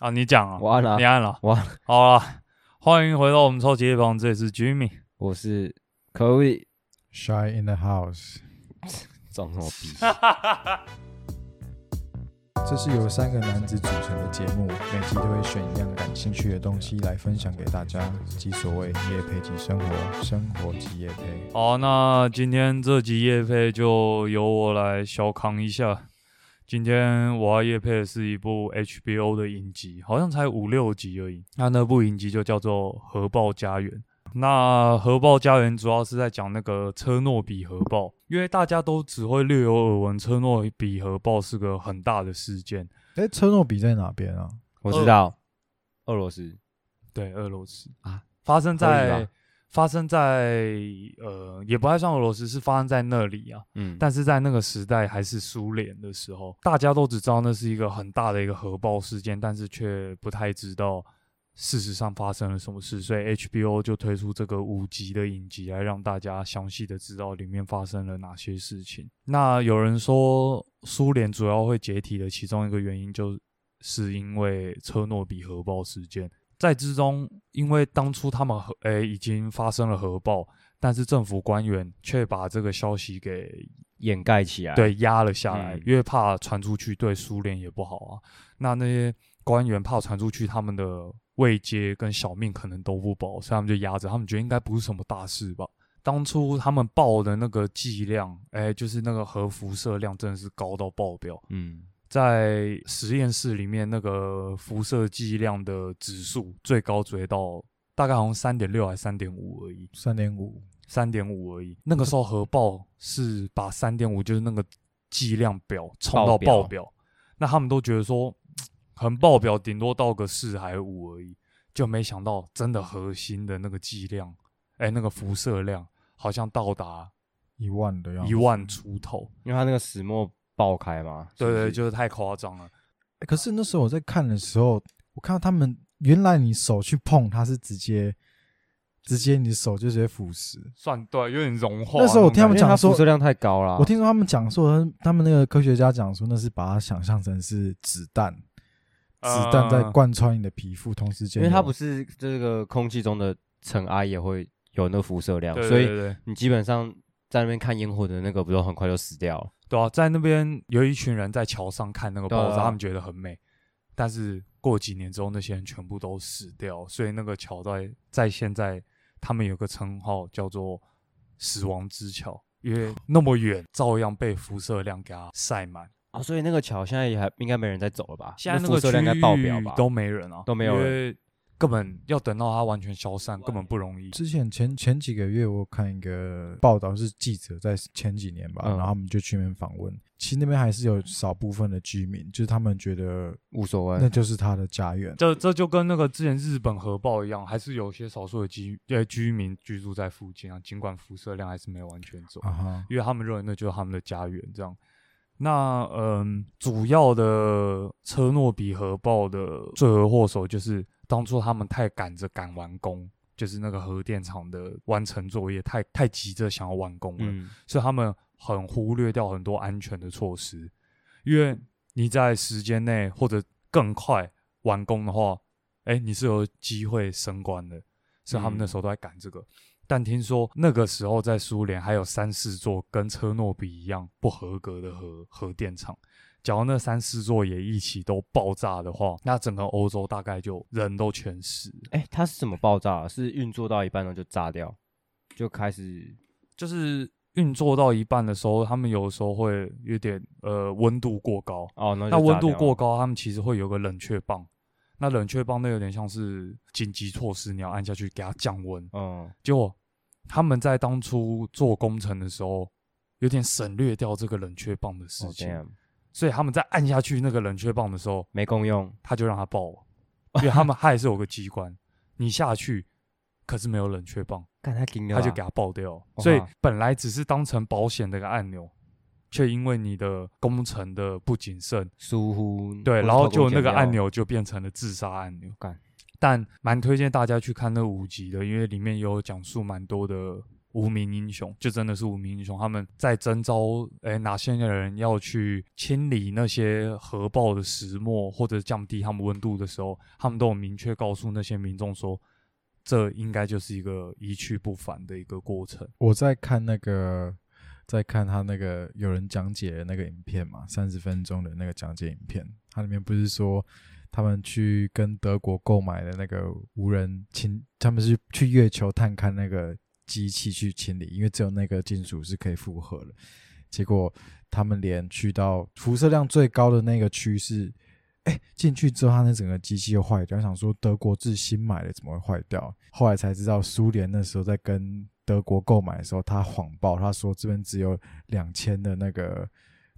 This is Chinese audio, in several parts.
啊，你讲啊，我按了你，按了，我按了好了，欢迎回到我们超级夜房，这里是 Jimmy。我是 Chloe，Shy in the house，装什么逼？这是由三个男子组成的节目，每集都会选一样感兴趣的东西来分享给大家，即所谓夜配即生活，生活即夜配。好，那今天这集夜配就由我来小扛一下。今天我要夜配的是一部 HBO 的影集，好像才五六集而已。那那部影集就叫做《核爆家园》。那《核爆家园》主要是在讲那个车诺比核爆，因为大家都只会略有耳闻，车诺比核爆是个很大的事件。哎，车诺比在哪边啊？我知道，俄罗斯对，俄罗斯啊，发生在吧发生在呃，也不太算俄罗斯，是发生在那里啊。嗯，但是在那个时代还是苏联的时候，大家都只知道那是一个很大的一个核爆事件，但是却不太知道事实上发生了什么事，所以 HBO 就推出这个五集的影集来让大家详细的知道里面发生了哪些事情。那有人说，苏联主要会解体的其中一个原因，就是因为车诺比核爆事件。在之中，因为当初他们核诶、已经发生了核爆，但是政府官员却把这个消息给掩盖起来。，对压了下来，嗯因为怕传出去对苏联也不好啊。那那些官员怕传出去，他们的位阶跟小命可能都不保，所以他们就压着，他们觉得应该不是什么大事吧。当初他们报的那个剂量，哎、就是那个核辐射量真的是高到爆表，嗯，在实验室里面那个辐射剂量的指数最高追到大概好像三点六还三点五而已。三点五，三点五而已。那个时候核爆是把三点五就是那个剂量表冲到爆表，那他们都觉得说很爆表，顶多到个四还五而已，就没想到真的核心的那个剂量，哎、那个辐射量好像到达一万的样子。一万出头。因为它那个石墨爆开吗。对对，就是太夸张了。欸可是那时候我在看的时候，我看到他们原来你手去碰它是直接，直接你的手就直接腐蚀。算对，有点融化。那时候我听他们因为它讲说辐射量太高了。我听说他们讲说，他们那个科学家讲说，那是把它想象成是子弹，子弹在呃贯穿你的皮肤，同时间因为它不是这个空气中的尘埃也会有那个辐射量，对所以对对你基本上在那边看烟火的那个，不都很快就死掉了？对啊，在那边有一群人在桥上看那个爆炸，啊他们觉得很美，但是过几年之后，那些人全部都死掉，所以那个桥在在现在他们有个称号叫做“死亡之桥”，因为那么远，照样被辐射量给它晒满。啊，所以那个桥现在也还应该没人在走了吧？现在那个区辐射量应该爆表吧？域都没人啊，都没有根本要等到它完全消散，根本不容易。之前前前几个月，我看一个报道，是记者在前几年吧，嗯然后他们就去那边访问。其实那边还是有少部分的居民，就是他们觉得无所谓。那就是他的家园。这这就跟那个之前日本核爆一样，还是有些少数的居呃居民居住在附近啊，尽管辐射量还是没有完全走。啊，因为他们认为那就是他们的家园。这样，那嗯，主要的车诺比核爆的罪魁祸首就是当初他们太赶着赶完工，就是那个核电厂的完成作业太太急着想要完工了，嗯，所以他们很忽略掉很多安全的措施。因为你在时间内或者更快完工的话，哎，你是有机会升官的，所以他们那时候都在赶这个。但听说那个时候在苏联还有三四座跟车诺比一样不合格的核核电厂，假如那三四座也一起都爆炸的话，那整个欧洲大概就人都全死了。哎，它是怎么爆炸的？是运作到一半呢就炸掉，就开始就是运作到一半的时候，他们有时候会有点呃温度过高，哦，那那温度过高，他们其实会有个冷却棒。那冷却棒那有点像是紧急措施，你要按下去给它降温。嗯，结果他们在当初做工程的时候，有点省略掉这个冷却棒的事哦情所以他们在按下去那个冷却棒的时候，没共用，他就让它爆了，因为他们它也是有个机关，你下去可是没有冷却棒，干他顶了吧，它就给它爆掉。了。所以本来只是当成保险的一个按钮，却因为你的工程的不谨慎，疏忽，对，然后就那个按，钮就变成了自杀按钮。干。但蛮推荐大家去看那五集的，因为里面有讲述蛮多的无名英雄，就真的是无名英雄。他们在征召诶哪些人要去清理那些核爆的石墨，或者降低他们温度的时候，他们都有明确告诉那些民众说，这应该就是一个一去不返的一个过程。我在看那个，在看他那个有人讲解的那个影片嘛，三十分钟的那个讲解影片，它里面不是说他们去跟德国购买的那个无人清，他们是去月球探看那个机器去清理，因为只有那个金属是可以复合的。结果他们连去到辐射量最高的那个区是，哎，进去之后，他那整个机器又坏掉。想说德国自新买的怎么会坏掉？后来才知道，苏联那时候在跟德国购买的时候，他谎报，他说这边只有两千的那个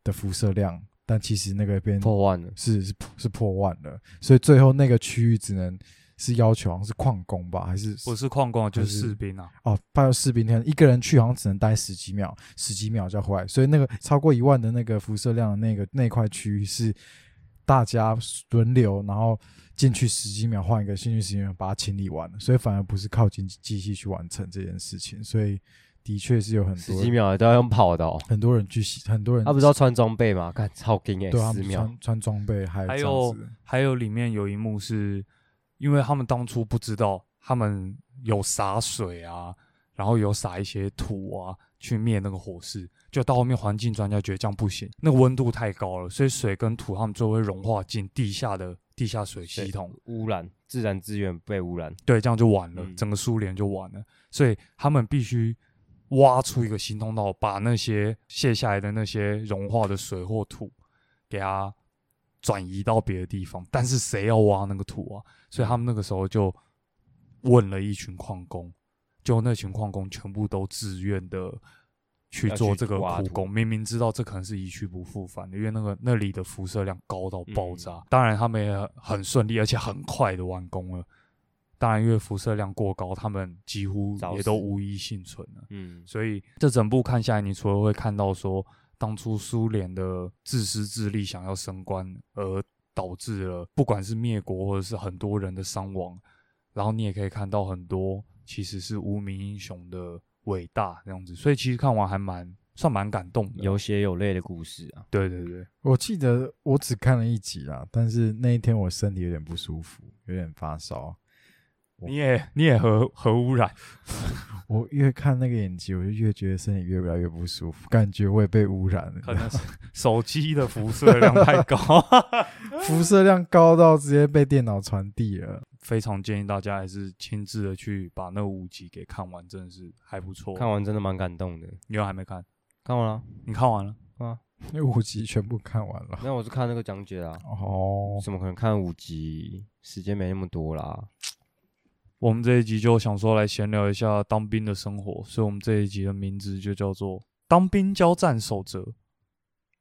的辐射量，但其实那个边破万了，是是是破万了，所以最后那个区域只能是要求好像是矿工吧，还是不是矿工，就是士兵啊。哦，派有士兵天一个人去好像只能待十几秒，十几秒就要回来，所以那个超过一万的那个辐射量的那个那块区域是大家轮流，然后进去十几秒换一个，进去十几秒把它清理完了，所以反而不是靠机机器去完成这件事情，所以的确是有很多十几秒都要用跑的哦。很多人去洗，很多人他不是要穿装备吗？看超惊哎，对他们十秒穿穿装备还还有还有里面有一幕是，因为他们当初不知道，他们有洒水啊，然后有撒一些土啊，去灭那个火势。就到后面环境专家觉得这样不行，那个温度太高了，所以水跟土他们就会融化进地下的地下水系对统。污染，自然资源被污染。对，这样就完了，嗯整个苏联就完了。所以他们必须挖出一个新通道，把那些卸下来的那些融化的水或土，给它转移到别的地方。但是谁要挖那个土啊？所以他们那个时候就问了一群矿工，就那群矿工全部都自愿的。去做这个苦工，明明知道这可能是一去不复返的，因为那个那里的辐射量高到爆嗯炸。当然，他们也很顺利，而且很快的完工了。当然，因为辐射量过高，他们几乎也都无一幸存了。嗯，所以这整部看下来，你除了会看到说当初苏联的自私自利想要升官，而导致了不管是灭国或者是很多人的伤亡，然后你也可以看到很多其实是无名英雄的伟大这样子。所以其实看完还蛮算蛮感动的。有血有泪的故事啊。对对对，我记得我只看了一集啦，但是那一天我身体有点不舒服，有点发烧。我你也你也核核污染，我越看那个影集，我就越觉得身体越来越不舒服，感觉我也被污染了。可能是手机的辐射量太高。辐射量高到直接被电脑传递了。非常建议大家还是亲自的去把那五集给看完，真的是还不错。看完真的蛮感动的。你又还没看？看完了，你看完了啊？那五集全部看完了。那我是看那个讲解啦。哦，怎么可能看五集？时间没那么多啦。我们这一集就想说来闲聊一下当兵的生活，所以我们这一集的名字就叫做《当兵交战守则》。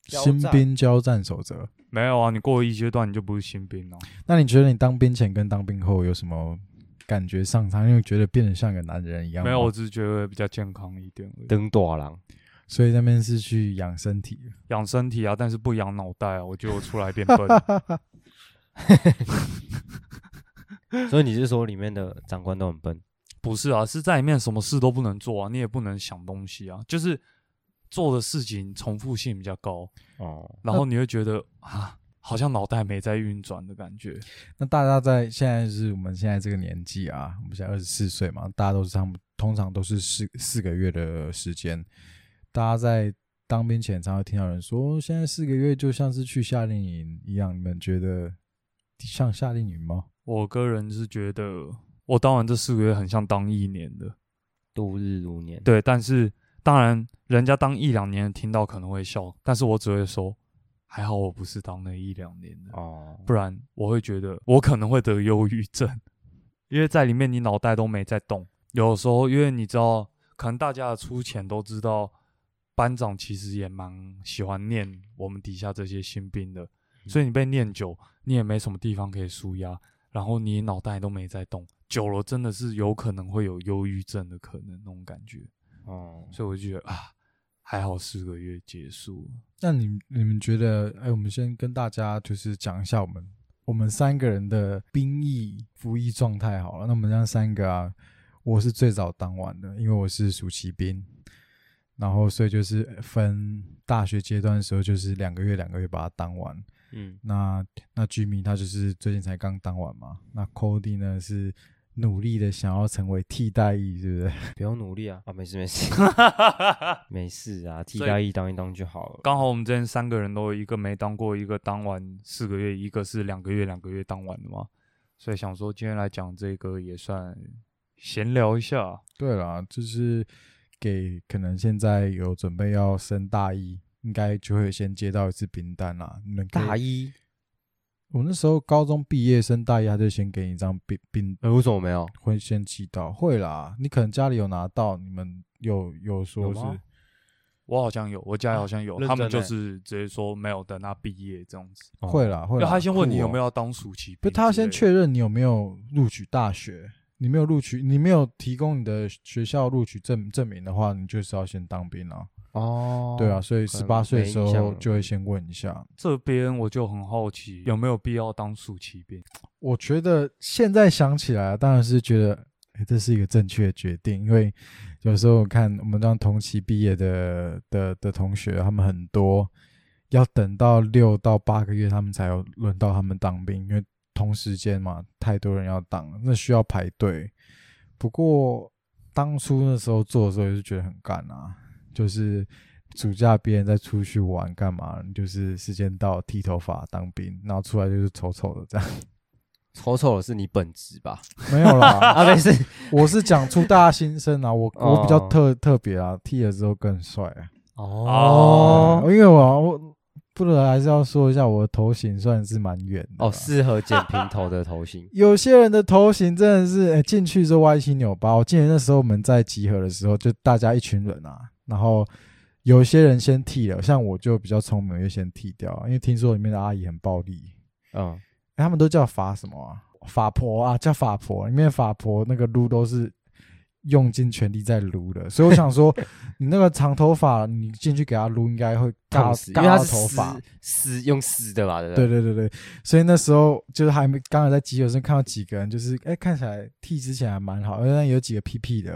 新兵交战守则。没有啊，你过了一阶段你就不是新兵了、那你觉得你当兵前跟当兵后有什么感觉上差？因为觉得变得像个男人一样吗？没有，我只是觉得比较健康一点而已，登大郎，所以那边是去养身体。养身体啊，但是不养脑袋啊。我觉得我出来变笨。所以你是说里面的长官都很笨？不是啊，是在里面什么事都不能做啊，你也不能想东西啊，就是做的事情重复性比较高，哦，然后你会觉得啊，好像脑袋没在运转的感觉。那大家在现在是我们现在这个年纪啊，我们现在二十四岁嘛，大家都是他们通常都是四四个月的时间。大家在当兵前常会听到人说，现在四个月就像是去夏令营一样。你们觉得像夏令营吗？我个人是觉得，我当然这四个月很像当一年的，度日如年。对，但是当然人家当一两年听到可能会笑，但是我只会说，还好我不是当那一两年的，哦，不然我会觉得我可能会得忧郁症，因为在里面你脑袋都没在动。有时候因为你知道，可能大家的出钱都知道，班长其实也蛮喜欢念我们底下这些新兵的，所以你被念久，你也没什么地方可以舒压，然后你脑袋都没在动，久了真的是有可能会有忧郁症的可能那种感觉。哦，所以我就觉得啊，还好四个月结束了。那你你们觉得？哎，我们先跟大家就是讲一下我们我们三个人的兵役服役状态好了。那我们这样三个啊，我是最早当完的，因为我是暑期兵，然后所以就是分大学阶段的时候，就是两个月两个月把它当完。嗯，那那居民他就是最近才刚当完嘛，那 Cody 呢是努力的想要成为替代役，对不对？不用努力啊，啊，没事没事 没事啊，替代役当一当就好了。刚好我们这边三个人都一个没当过，一个当完四个月，一个是两个月两个月当完的嘛，所以想说今天来讲这个也算闲聊一下。对啦，就是给可能现在有准备要升大一，应该就会先接到一次冰单啦。你们大一，我那时候高中毕业生大一，他就先给你一张兵兵，呃，为什么没有？会先寄到，会啦。你可能家里有拿到，你们有有说是有吗我好像有，我家好像有，认他们就欸是直接说没有等他毕业这样子。会啦会啦。因为他先问你有没有，当暑期兵之不的，他先确认你有没有录取大学。你没有录取，你没有提供你的学校录取证证明的话，你就是要先当兵啊。哦，对啊，，所以十八岁的时候就会先问一下。这边我就很好奇有没有必要当暑期兵。我觉得现在想起来，当然是觉得、诶这是一个正确的决定，因为有时候看我们这样同期毕业的的的同学，他们很多要等到六到八个月，他们才有轮到他们当兵，因为同时间嘛，太多人要当了，那需要排队。不过当初那时候做的时候，也是觉得很干啊，就是。暑假别人在出去玩干嘛？就是时间到剃头发当兵，然后出来就是丑丑的这样。丑丑的是你本职吧？没有啦，啊，没事，我是讲出大家心声啊，我我比较哦特特别啊，剃了之后更帅啊。哦因为我我不得还是要说一下，我的头型算是蛮圆的哦，啦。适合剪平头的头型。有些人的头型真的是，哎、进去之后歪七扭八。我记得那时候我们在集合的时候，就大家一群人啊，然后有些人先剃了，像我就比较聪明，就先剃掉，因为听说里面的阿姨很暴力。嗯，欸他们都叫法什么啊？法婆啊，叫法婆。里面法婆那个撸都是用尽全力在撸的，所以我想说，你那个长头发，你进去给他撸，应该会尬死，因尬到为他是头发。撕撕用撕的吧，对对对？对对对，所以那时候就是还没刚才在集合生看到几个人，就是哎、看起来剃之前还蛮好，但有几个屁屁的，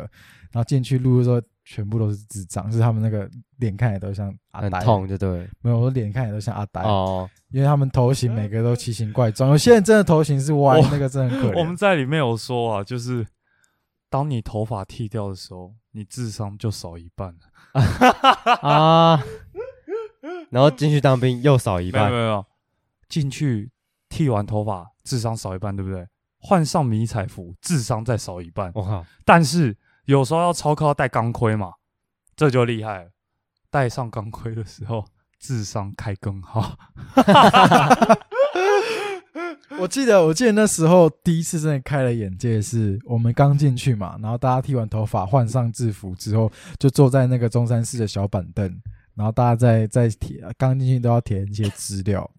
然后进去撸的时候全部都是智障，就是他们那个脸看起来都像阿呆，很痛，就对。没有，我脸看起来都像阿呆，哦，因为他们头型每个都奇形怪状，有些人真的头型是歪，那个真的很可怜。我们在里面有说啊，就是当你头发剃掉的时候，你智商就少一半了。啊，然后进去当兵又少一半没有没，有，进去剃完头发，智商少一半，对不对？换上迷彩服，智商再少一半。我靠，但是有时候要超靠要戴钢盔嘛，这就厉害了。戴上钢盔的时候，智商开更好。我记得，我记得那时候第一次真的开了眼界，是我们刚进去嘛，然后大家剃完头发，换上制服之后，就坐在那个中山市的小板凳，然后大家在在填，刚进去都要填一些资料，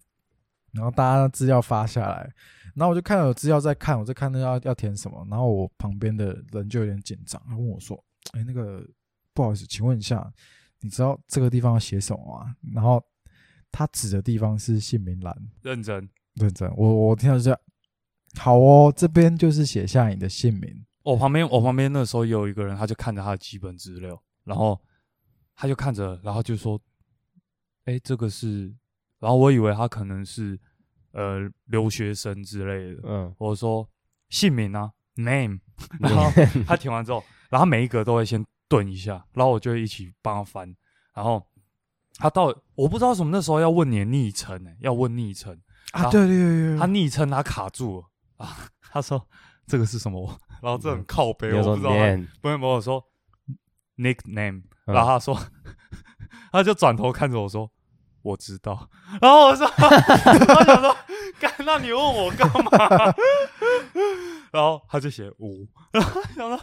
然后大家资料发下来，然后我就看到有资料在看，我在看那要要填什么，然后我旁边的人就有点紧张，他问我说：“哎，那个不好意思，请问一下，你知道这个地方要写什么吗？”然后他指的地方是姓名栏。认真，认真，我我听到是这样，好哦，这边就是写下你的姓名，我旁边我旁边那时候也有一个人，他就看着他的基本资料，然后他就看着，然后就说：“哎，这个是……”然后我以为他可能是呃留学生之类的，嗯，我说姓名啊，name，然后他填完之后，然后每一格都会先顿一下，然后我就会一起帮他翻，然后他到我不知道为什么那时候要问你的昵称呢，要问昵称，啊，对对对对，他昵称他卡住了。啊，他说这个是什么？然后这很靠背，我不知道不是不是我说 nickname，嗯。然后他说 他就转头看着我说。我知道，然后我说，他想说，干，那你问我干嘛？然后他就写五，然后想说，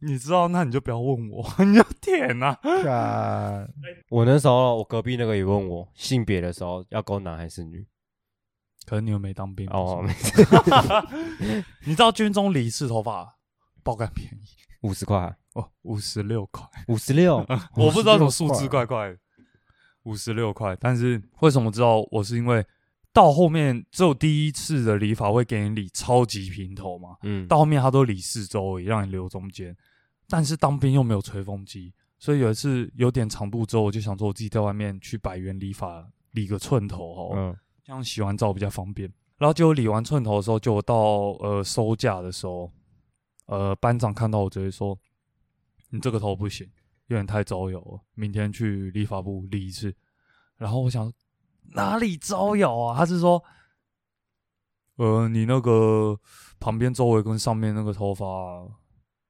你知道，那你就不要问我，你就填啊。干。我那时候我隔壁那个也问我性别的时候要勾男还是女，可能你又没当兵哦，没 你知道军中理事头发爆干便宜？五十块，哦，五十六块，五十六，我不知道什么数字怪怪的，五十六块。但是为什么知道我是因为到后面只有第一次的理发会给你理超级平头嘛，嗯，到后面他都理四周而已，让你留中间。但是当兵又没有吹风机，所以有一次有点长度之后，我就想说我自己在外面去百元理发理个寸头哦，嗯这样洗完澡比较方便。然后结果理完寸头的时候，就到呃收假的时候，呃班长看到我直接说：“你这个头不行，有点太招摇了，明天去理发部理一次。”然后我想哪里招摇啊？他是说：“呃，你那个旁边周围跟上面那个头发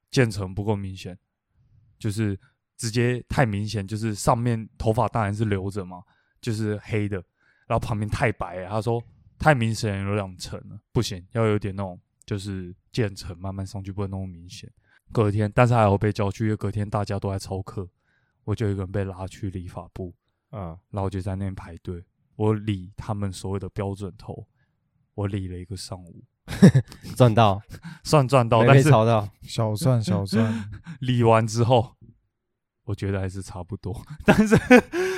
渐层不够明显，就是直接太明显，就是上面头发当然是留着嘛，就是黑的，然后旁边太白了。他说太明显有两层了，不行，要有点那种就是渐层慢慢上去，不能那么明显。隔天，但是还好被叫去，因为隔天大家都在操课，我就一个人被拉去理发部，嗯，然后我就在那边排队，我理他们所谓的标准头，我理了一个上午，赚到，算赚到，没但是到，小赚小赚，理完之后，我觉得还是差不多，但是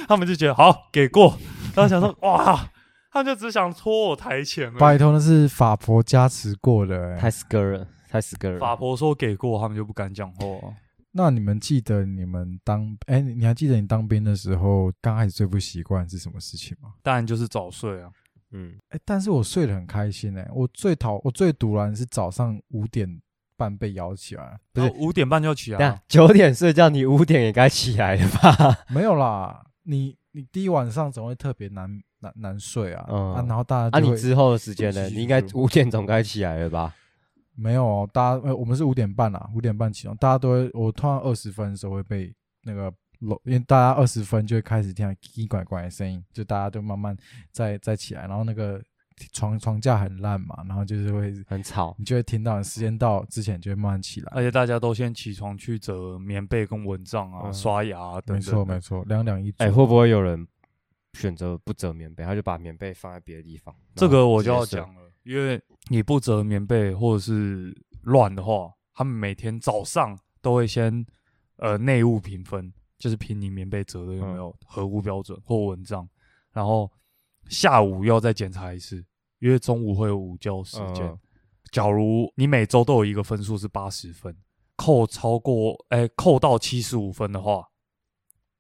他们就觉得好给过，然后想说哇，他们就只想拖我台前。拜托那是法婆加持过的、欸。太 scare 了，太 scare 了。法婆说给过，他们就不敢讲话。那你们记得你们当哎、你还记得你当兵的时候刚开始最不习惯是什么事情吗？当然就是早睡啊，嗯，哎、但是我睡得很开心哎、我最讨我最堵然是早上五点半被摇起来，不是然后五点半就要起来啊。九点睡觉，你五点也该起来了吧？没有啦，你你第一晚上总会特别难难难睡啊，嗯啊，然后大家啊，你之后的时间呢？你应该做五点总该起来了吧？没有哦，大家呃我们是五点半啦，五点半起床，大家都会我突然二十分的时候会被那个楼，因为大家二十分就会开始听到叽叽拐拐的声音，就大家就慢慢再再起来，然后那个床床架很烂嘛，然后就是会很吵，你就会听到时间到之前就会慢慢起来。而且大家都先起床去折棉被跟蚊帐啊、嗯刷牙啊等等没。错没错，两两一组。哎，会不会有人选择不折棉被，他就把棉被放在别的地方？这个我就要讲了，因为你不折棉被或者是乱的话，他们每天早上都会先呃内务评分，就是评你棉被折的有没有合乎标准或蚊帐，然后下午又要再检查一次，因为中午会有午觉时间。嗯假如你每周都有一个分数是八十分，扣超过哎、扣到七十五分的话，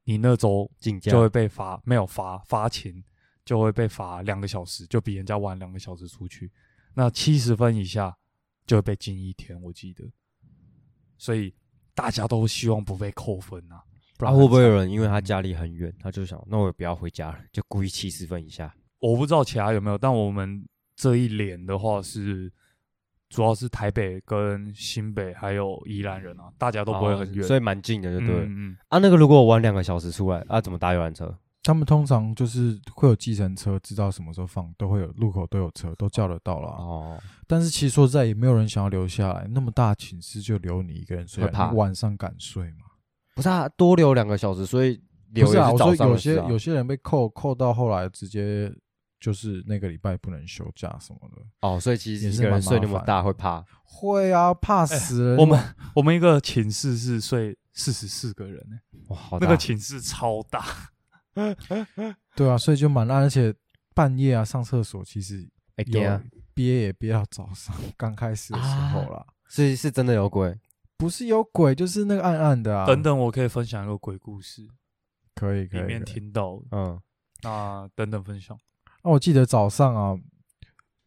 你那周就会被罚，没有罚罚钱，就会被罚两个小时，就比人家晚两个小时出去。那七十分以下就会被禁一天，我记得。所以大家都希望不被扣分啊，不啊，然会不会有人因为他家里很远，他就想那我也不要回家了，就故意七十分以下？我不知道其他有没有，但我们这一连的话是。主要是台北跟新北还有宜兰人啊，大家都不会很远，哦所以蛮近的，就对了。嗯嗯，啊，那个如果我晚两个小时出来，啊，怎么搭游览车？他们通常就是会有计程车，知道什么时候放，都会有路口都有车，都叫得到了。哦，但是其实说实在，也没有人想要留下来，那么大寝室就留你一个人睡会，怕你晚上敢睡吗？不是啊，多留两个小时，所以留不是啊，我说有些有些人被扣扣到后来直接就是那个礼拜不能休假什么的，哦，所以其实也是一个人蛮睡那么大会怕。会啊，怕死人。我们我们一个寝室是睡四十四个人呢、哇，好大那个寝室超大，对啊，所以就蛮烂，而且半夜啊上厕所其实哎，有啊，憋也憋到早上，刚开始的时候啦，是是真的有鬼。不是有鬼就是那个暗暗的啊。等等，我可以分享一个鬼故事，可以可以。里面听到，嗯，那等等分享。啊，我记得早上啊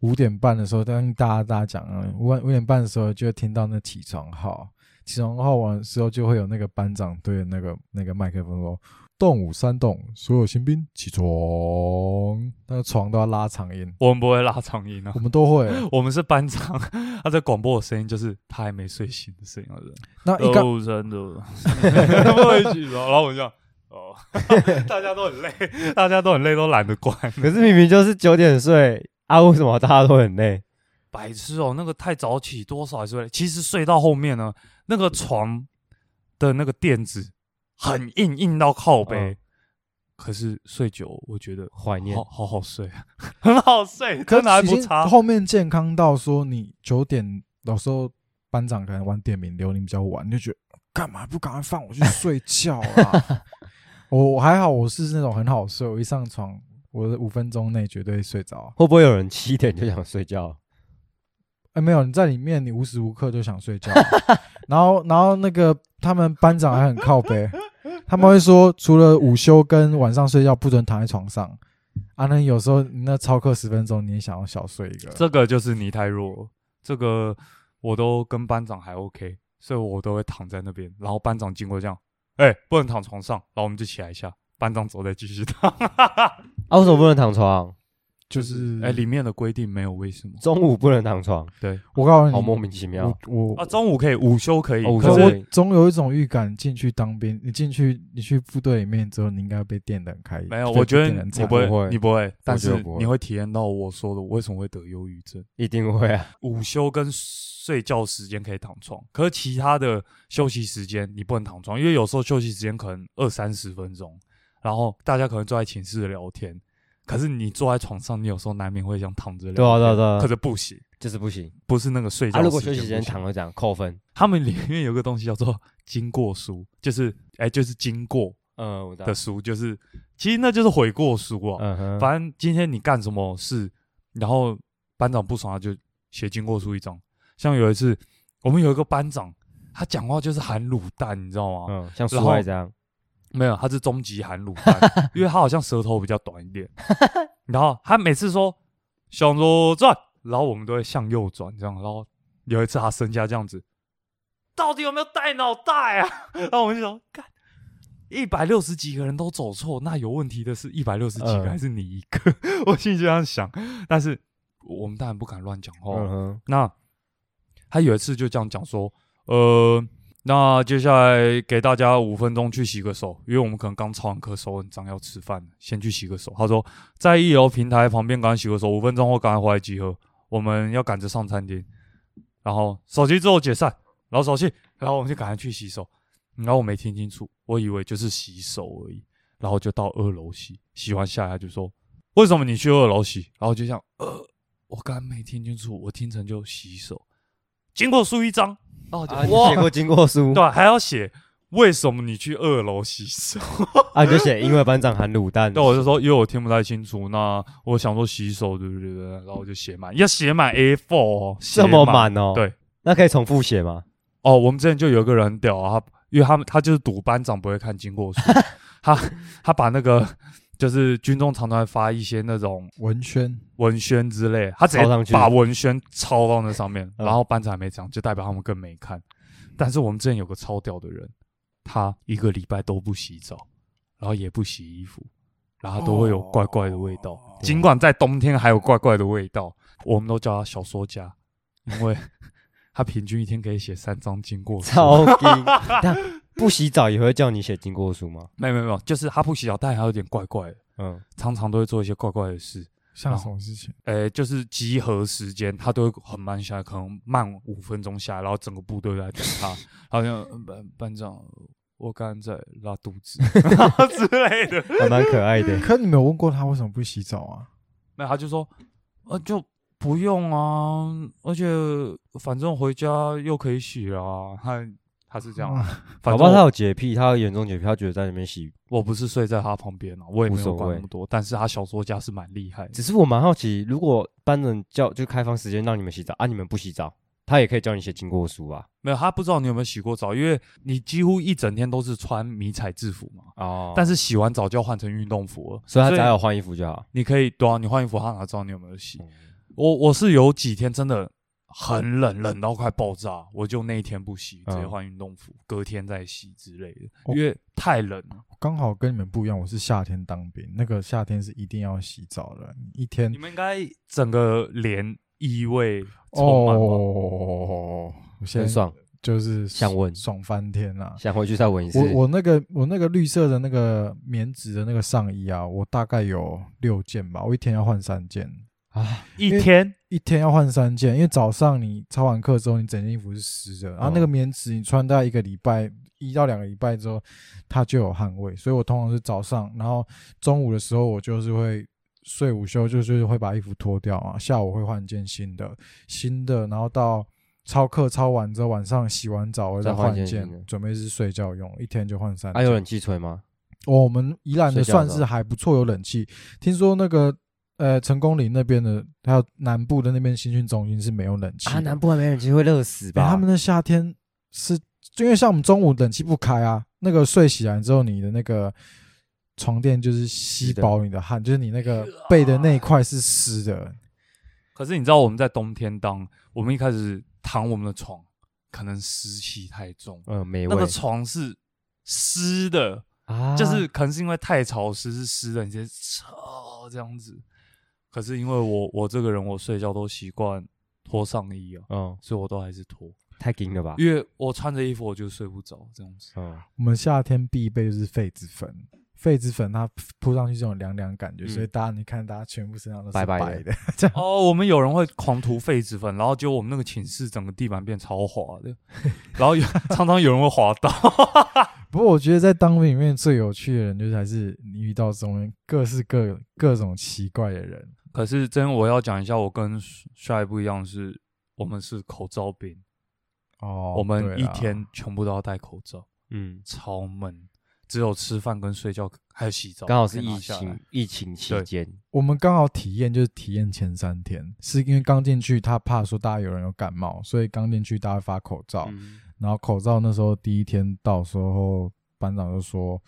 五点半的时候，跟大家大家讲啊，五五点半的时候就会听到那起床号，起床号完的时候就会有那个班长对着那个那个麦克风说：“动五三动，所有新兵起床。”那个床都要拉长音，我们不会拉长音啊我，们都会。我们是班长，他在广播的声音就是他还没睡醒的声音，那一刚哦，真的，不会起床，然后我就哦，大家都很累，大家都很累，都懒得关。可是明明就是九点睡啊，为什么大家都很累？白痴哦，那个太早起，多少还是会累。其实睡到后面呢，那个床的那个垫子很硬，硬到靠背。嗯可是睡久，我觉得怀念好好好睡啊，很好睡，可真的还已经不差。后面健康到说，你九点有时候班长可能晚点名留你比较晚，你就觉得干嘛不赶快放我去睡觉啊？我我还好，我是那种很好睡，我一上床我的五分钟内绝对睡着。会不会有人七点就想睡觉？哎，没有，你在里面，你无时无刻就想睡觉。然后，然后那个他们班长还很靠背，他们会说，除了午休跟晚上睡觉不准躺在床上。啊，那有时候你那超课十分钟，你也想要小睡一个。这个就是你太弱，这个我都跟班长还 OK，所以我都会躺在那边，然后班长经过这样，哎、不能躺床上，然后我们就起来一下，班长走再继续躺。啊，为什么不能躺床？就是哎、里面的规定没有为什么？中午不能躺床，对我告诉你，好莫名其妙我我啊，中午可以，午休可以，哦午可是我休可以总有一种预感，进去当兵，你进去你去部队里面之后，你应该被电的很开。没有，被我觉得电得很惨你不会，会你不会，但是不会你会体验到我说的我为什么会得忧郁症。一定会啊。午休跟睡觉时间可以躺床，可是其他的休息时间你不能躺床，因为有时候休息时间可能二三十分钟，然后大家可能坐在寝室聊天，可是你坐在床上，你有时候难免会想躺着聊。对啊对啊对啊可是不行，就是不行。不是那个睡觉、啊，如果休息时间躺了这样扣分。他们里面有个东西叫做经过书，就是哎、就是经过嗯，的。书，就是其实那就是悔过书啊。嗯哼，反正今天你干什么事，然后班长不爽，他就写经过书一张。像有一次，我们有一个班长，他讲话就是含卤蛋，你知道吗？嗯，像然后苏外这样。没有，他是终极含卤蛋，因为他好像舌头比较短一点。然后他每次说向左转，然后我们都会向右转，这样。然后有一次他升下这样子，到底有没有带脑袋啊？然后我们就说，干。一百六十几个人都走错，那有问题的是一百六十几个嗯还是你一个？我心里就这样想，但是我们当然不敢乱讲话。嗯，那他有一次就这样讲说，呃，那接下来给大家五分钟去洗个手，因为我们可能刚操完课，手很脏，要吃饭，先去洗个手。他说在一楼平台旁边赶快洗个手，五分钟后赶快回来集合，我们要赶着上餐厅。然后手机之后解散，然后手机，然后我们就赶快去洗手。然后我没听清楚，我以为就是洗手而已，然后就到二楼洗，洗完下来就说为什么你去二楼洗？然后就这样，呃，我刚没听清楚，我听成就洗手，经过书一张，哦就、啊，你哇写，过经过书，对，还要写为什么你去二楼洗手？啊，你就写因为班长喊卤蛋。对，我就说因为我听不太清楚，那我想说洗手，对不对？然后我就写满，要写满 A4 哦，这么写满满哦。对，那可以重复写吗？哦，我们之前就有一个人很屌啊，他因为他们他就是赌班长不会看经过书，他他把那个就是军中常常会发一些那种文宣文宣之类，他直抄上去接把文宣抄到那上面，嗯然后班长还没讲，就代表他们更没看。但是我们之前有个超屌的人，他一个礼拜都不洗澡，然后也不洗衣服，然后都会有怪怪的味道。哦尽管在冬天还有怪怪的味道，我们都叫他小说家，因为 他平均一天可以写三张经过书。超硬。但 不洗澡也会叫你写经过书吗？没有没有没有，就是他不洗澡，但还有点怪怪的，嗯，常常常都会做一些怪怪的事。像什么事情？呃，就是集合时间，他都会很慢下来，可能慢五分钟下来，然后整个部队都在等他，好像呃班班长，我刚刚在拉肚子 之类的。还蛮可爱的。可你没有问过他为什么不洗澡啊？那，他就说，呃，就不用啊，而且反正回家又可以洗了啊。他他是这样，啊反正他有洁癖，他有严重洁癖，他觉得在里面洗。我不是睡在他旁边啊，我也没有管那么多，但是他小说家是蛮厉害的。只是我蛮好奇，如果班人叫就开放时间让你们洗澡啊，你们不洗澡，他也可以叫你写经过书啊。没有，他不知道你有没有洗过澡，因为你几乎一整天都是穿迷彩制服嘛。哦但是洗完澡就要换成运动服了，所以他只要有换衣服就好。你可以对啊，你换衣服，他哪知道你有没有洗？嗯我我是有几天真的很冷，冷到快爆炸，我就那一天不洗，直接嗯换运动服，隔天再洗之类的，哦因为太冷了。刚好跟你们不一样，我是夏天当兵，那个夏天是一定要洗澡的，一天你们应该整个连异味充满？哦，我现在很爽，就是想闻爽翻天啊！想回去再闻一次。我我那个我那个绿色的那个棉质的那个上衣啊，我大概有六件吧，我一天要换三件，啊，一天一天要换三件，因为早上你操完课之后，你整件衣服是湿的，然后那个哦棉纸你穿大概一个礼拜，一到两个礼拜之后，它就有汗味，所以我通常是早上，然后中午的时候我就是会睡午休，就是会把衣服脱掉啊，下午会换件新的新的，然后到操课操完之后，晚上洗完澡我再换一件件，准备是睡觉用，一天就换三还、有件。冷气吹吗？哦，我们宜兰的算是还不错，有冷气。听说那个呃成功岭那边的，还有南部的那边新训中心是没有冷气。啊，南部还没冷气会热死吧？欸他们的夏天是，就因为像我们中午冷气不开啊，那个睡起来之后，你的那个床垫就是吸饱你的汗，就是你那个背的那一块是湿的。可是你知道我们在冬天当我们一开始躺我们的床，可能湿气太重，嗯，美味那个床是湿的，啊，就是可能是因为太潮湿是湿的，你直接操这样子。可是因为我我这个人我睡觉都习惯脱上衣啊，嗯，所以我都还是脱，太紧了吧？因为我穿着衣服我就睡不着这样子。嗯，我们夏天必备就是痱子粉，痱子粉它铺上去这种凉凉感觉，嗯所以大家你看大家全部身上都是白白的这样 哦，我们有人会狂涂痱子粉，然后结果我们那个寝室整个地板变超滑的，然后有常常有人会滑倒。不过我觉得在当兵里面最有趣的人，就是还是你遇到这种各式各各种奇怪的人。可是真我要讲一下，我跟帅不一样是，我们是口罩兵，哦，我们一天全部都要戴口罩，嗯，超闷，只有吃饭跟睡觉还有洗澡，刚好是疫情疫情期对。间，我们刚好体验就是体验前三天，是因为刚进去，他怕说大家有人有感冒，所以刚进去大家会发口罩，嗯。然后口罩那时候第一天到时候，班长就说，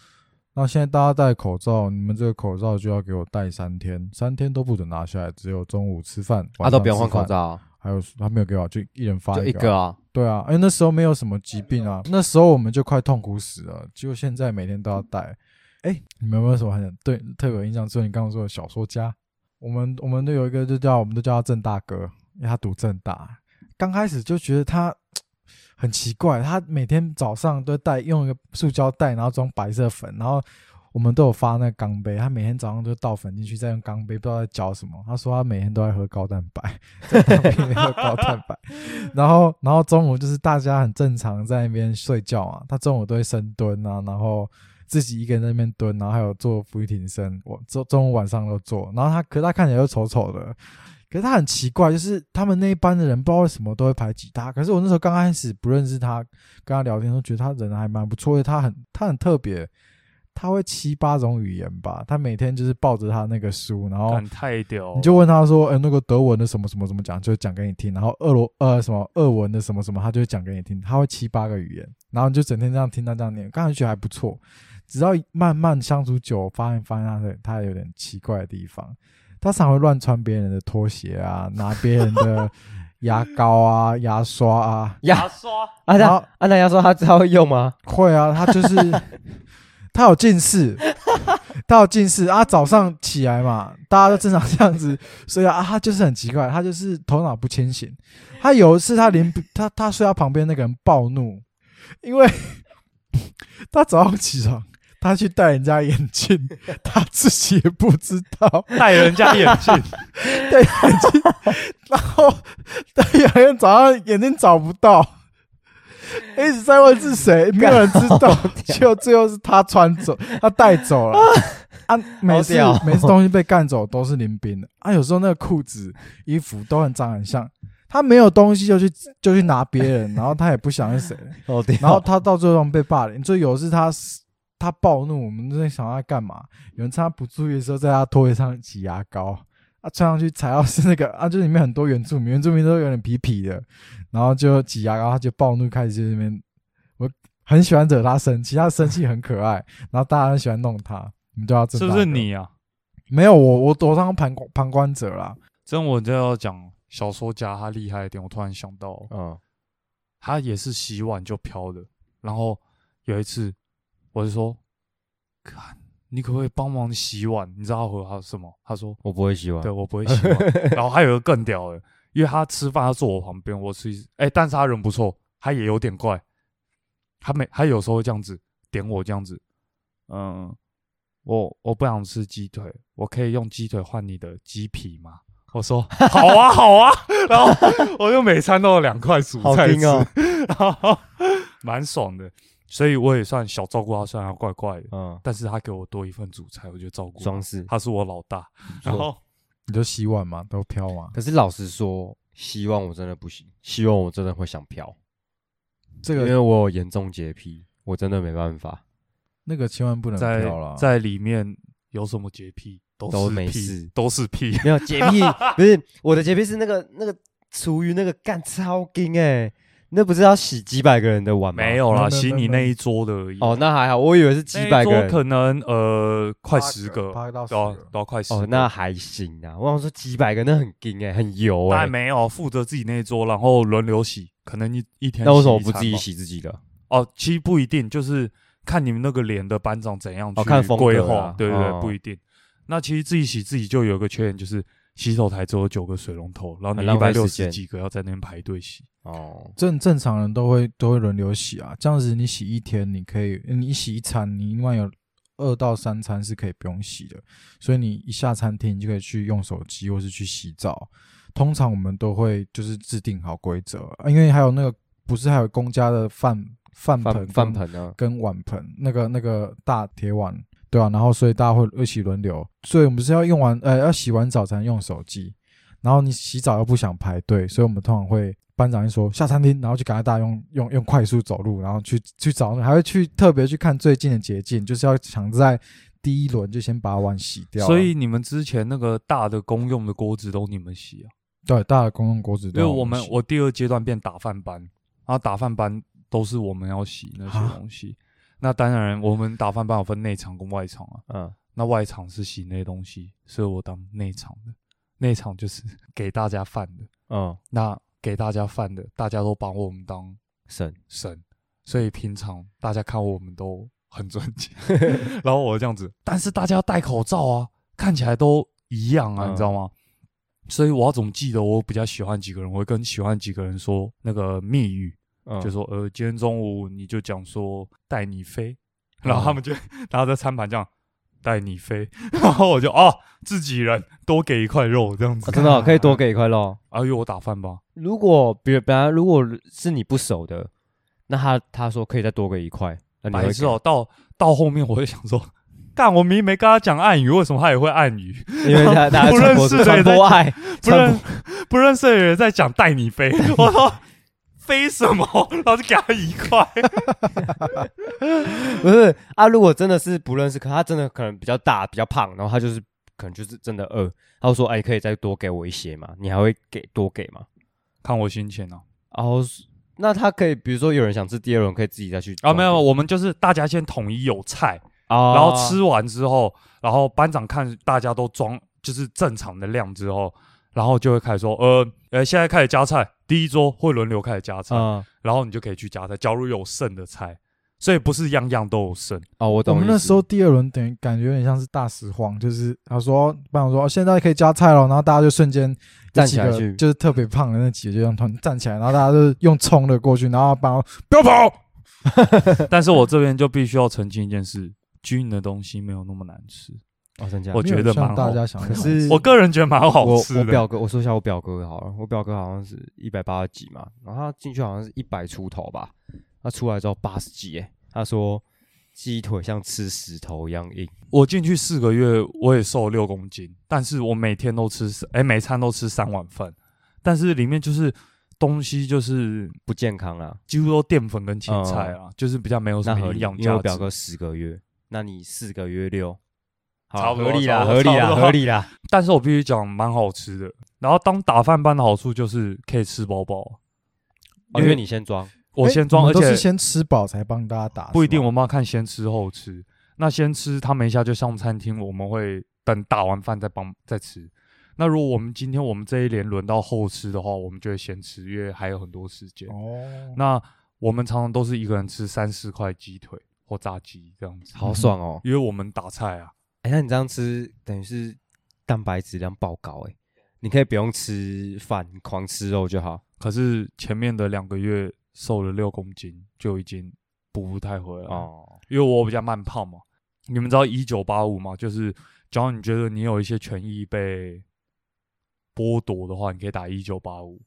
那现在大家戴口罩，你们这个口罩就要给我戴三天，三天都不准拿下来，只有中午吃饭，他都不用换口，罩啊，还有他没有给我，就一人发一个啊对啊，因为那时候没有什么疾病啊，那时候我们就快痛苦死了，结果现在每天都要戴。哎，你们有没有什么很对特别有印象？除了你刚刚说的小说家，我们我们都有一个就叫我们都叫他郑大哥，因为他读郑大。刚开始就觉得他很奇怪，他每天早上都带用一个塑胶袋，然后装白色粉，然后我们都有发那个钢杯，他每天早上都倒粉进去，再用钢杯，不知道在搅什么。他说他每天都在喝高蛋白，在当兵喝高蛋白。然后，然后中午就是大家很正常在那边睡觉啊，他中午都会深蹲啊，然后自己一个人在那边蹲，然后还有做俯卧挺身，我中中午晚上都做。然后他，可是他看起来又丑丑的，可是他很奇怪，就是他们那一班的人不知道为什么都会排挤他。可是我那时候刚开始不认识他，跟他聊天都觉得他人还蛮不错的，他很他很特别。他会七八种语言吧？他每天就是抱着他那个书，然后太屌你就问他说：“哎、那个德文的什么什么怎么讲？”就讲给你听。然后俄罗呃什么俄文的什么什么，他就会讲给你听。他会七八个语言，然后你就整天这样听他这样念，刚才觉得还不错。直到慢慢相处久，发现发现他的他有点奇怪的地方，他常会乱穿别人的拖鞋啊，拿别人的 牙膏啊、牙刷啊，牙刷，啊，然后那啊那牙刷他知道会用吗？会啊，他就是 他有近视，他有近视啊。早上起来嘛，大家都正常这样子所以，啊他就是很奇怪，他就是头脑不清醒。他有一次他连他他睡他旁边那个人暴怒，因为他早上起床。他去戴人家眼镜，他自己也不知道。戴人家眼镜，戴眼镜，然后戴眼镜早上眼镜找不到，一直在问是谁，没有人知道，就最后是他穿走，他带走了。啊，每次每次东西被干走都是林斌。的啊，有时候那个裤子、衣服都很脏很像，他没有东西就去就去拿别人，然后他也不想是谁，然后他到最后被霸凌，所以有一次他他暴怒，我们都在想他干嘛？有人趁他不注意的时候，在他拖鞋上挤牙膏，啊，穿上去踩到是那个 啊，就里面很多原住民，原住民都有点皮皮的，然后就挤牙膏，他就暴怒，开始在那边，我很喜欢惹他生气，他生气很可爱，然后大家很喜欢弄他，我们就要是不是？你啊？没有我，我我当旁旁观者啦。真我就要讲小说家他厉害一点，我突然想到，嗯，他也是洗碗就飘的。然后有一次，我就说：“看，你可不可以帮忙洗碗？”你知道他回他什么？他说我不会洗：“碗对，我不会洗碗。”然后还有一个更屌的，因为他吃饭他坐我旁边，我吃一哎，但是他人不错，他也有点怪，他每他有时候会这样子点我这样子，嗯，我我不想吃鸡腿，我可以用鸡腿换你的鸡皮吗？我说 好啊好啊，然后我就每餐都有两块蔬好菜吃，然后蛮爽的，所以我也算小照顾他，虽然他怪怪的，嗯，但是他给我多一份主菜，我就照顾他装饰。他是我老大，然后你就洗碗嘛，都飘嘛。可是老实说，希望我真的不行，希望我真的会想飘，这个因为我有严重洁癖，我真的没办法。那个千万不能在飘了。在里面有什么洁癖都都是屁没事都是屁。没有洁 癖，不是我的洁癖是那个那个厨余那个干超劲哎，那不是要洗几百个人的碗吗？没有啦，洗你那一桌的而已。哦，那还好，我以为是几百个人。可能呃快十个，八到十都要个都要快十个。哦，那还行啊。我想说几百个，那很惊哎，很油哎当然。没有负责自己那一桌，然后轮流洗，可能一一天。那为什么不自己？洗自己的？哦，其实不一定，就是看你们那个连的班长怎样去哦看风格规啊划。对对对，哦不一定。那其实自己洗自己就有个缺点，就是洗手台只有九个水龙头，然后你一百六十几个要在那边排队洗。哦，正正常人都会都会轮流洗啊，这样子你洗一天，你可以你洗一餐，你另外有二到三餐是可以不用洗的，所以你一下餐厅你就可以去用手机或是去洗澡。通常我们都会就是制定好规则，啊因为还有那个不是还有公家的饭饭盆饭盆啊？跟碗盆，那个那个大铁碗，对啊，然后所以大家会一起轮流，所以我们是要用完呃要洗完澡才能用手机，然后你洗澡又不想排队，所以我们通常会班长一说下餐厅，然后就赶快大家用用用快速走路，然后去去找，还会去特别去看最近的捷径，就是要抢在第一轮就先把碗洗掉啊，所以你们之前那个大的公用的锅子都你们洗啊？对大的公用锅子都因为我们我第二阶段变打饭班，然后打饭班都是我们要洗那些啊？东西。那当然，我们打饭班有分内场跟外场啊。嗯，那外场是洗那些东西，所以我当内场的。内场就是 给大家饭的。嗯，那给大家饭的，大家都把我们当神神，所以平常大家看我们都很尊敬。然后我这样子，但是大家要戴口罩啊，看起来都一样啊，嗯你知道吗？所以我要怎么记得我比较喜欢几个人？我会跟喜欢几个人说那个密语，嗯，就说呃，今天中午你就讲说带你飞，然后他们就 拿着餐盘这样带你飞，然后我就哦，自己人多给一块肉这样子。啊，真的哦可以多给一块肉。啊，因为我打饭吧，如果比如本来如果是你不熟的，那他他说可以再多给一块，那你会给白痴哦，到到后面我就想说，干，我明明没跟他讲暗语，为什么他也会暗语？因为他 大家不认识的也在爱，不认不认识的人在讲带你飞，我说飞什么？然后就给他一块，不是啊，如果真的是不认识，可他真的可能比较大、比较胖，然后他就是可能就是真的饿，他就说：“哎，可以再多给我一些嘛？”你还会给多给吗？看我心情啊。然后那他可以，比如说有人想吃第二轮，可以自己再去啊，没有，装我们就是大家先统一有菜，啊，然后吃完之后，然后班长看大家都装就是正常的量之后，然后就会开始说，呃呃，现在开始加菜，第一桌会轮流开始加菜，啊然后你就可以去加菜。假如有剩的菜，所以不是样样都有剩。哦，我我懂意思们那时候第二轮等于感觉有点像是大实况，就是他说班长说、哦、现在可以加菜了，然后大家就瞬间站起来去有几个就是特别胖的那几个就让他们站起来，然后大家就用冲的过去，然后班长说不要跑，但是我这边就必须要澄清一件事：均匀的东西没有那么难吃。哦，真假的？我觉得蛮好大家想可是我个人觉得蛮好吃的。我表哥，我说一下我表哥好了，我表哥好像是一百八十几嘛，然后他进去好像是一百出头吧，他出来之后八十几，哎，他说鸡腿像吃石头一样硬，我进去四个月，我也瘦了六公斤，但是我每天都吃，哎、每餐都吃三碗饭，但是里面就是东西就是不健康啊，几乎都淀粉跟青菜啊，就是比较没有什么营养价值。因为我表哥十个月，那你四个月六，好合理啦，合理啦，合理啦。但是我必须讲，蛮好吃的。然后当打饭班的好处就是可以吃饱饱，哦，因为你先装，我先装，而且都是而且先吃饱才帮大家打，不一定，我们要看先吃后吃。那先吃，他们一下就上餐厅，我们会等打完饭再帮再吃。那如果我们今天我们这一连轮到后吃的话，我们就会先吃，因为还有很多时间。哦，那我们常常都是一个人吃三四块鸡腿或炸鸡这样子，好爽哦。因为我们打菜啊，哎，那你这样吃等于是蛋白质量爆高哎，你可以不用吃饭，狂吃肉就好。可是前面的两个月瘦了六公斤，就已经补不太回来了。哦，因为我比较慢胖嘛。你们知道一九八五吗？就是只要你觉得你有一些权益被剥夺的话，你可以打一九八五，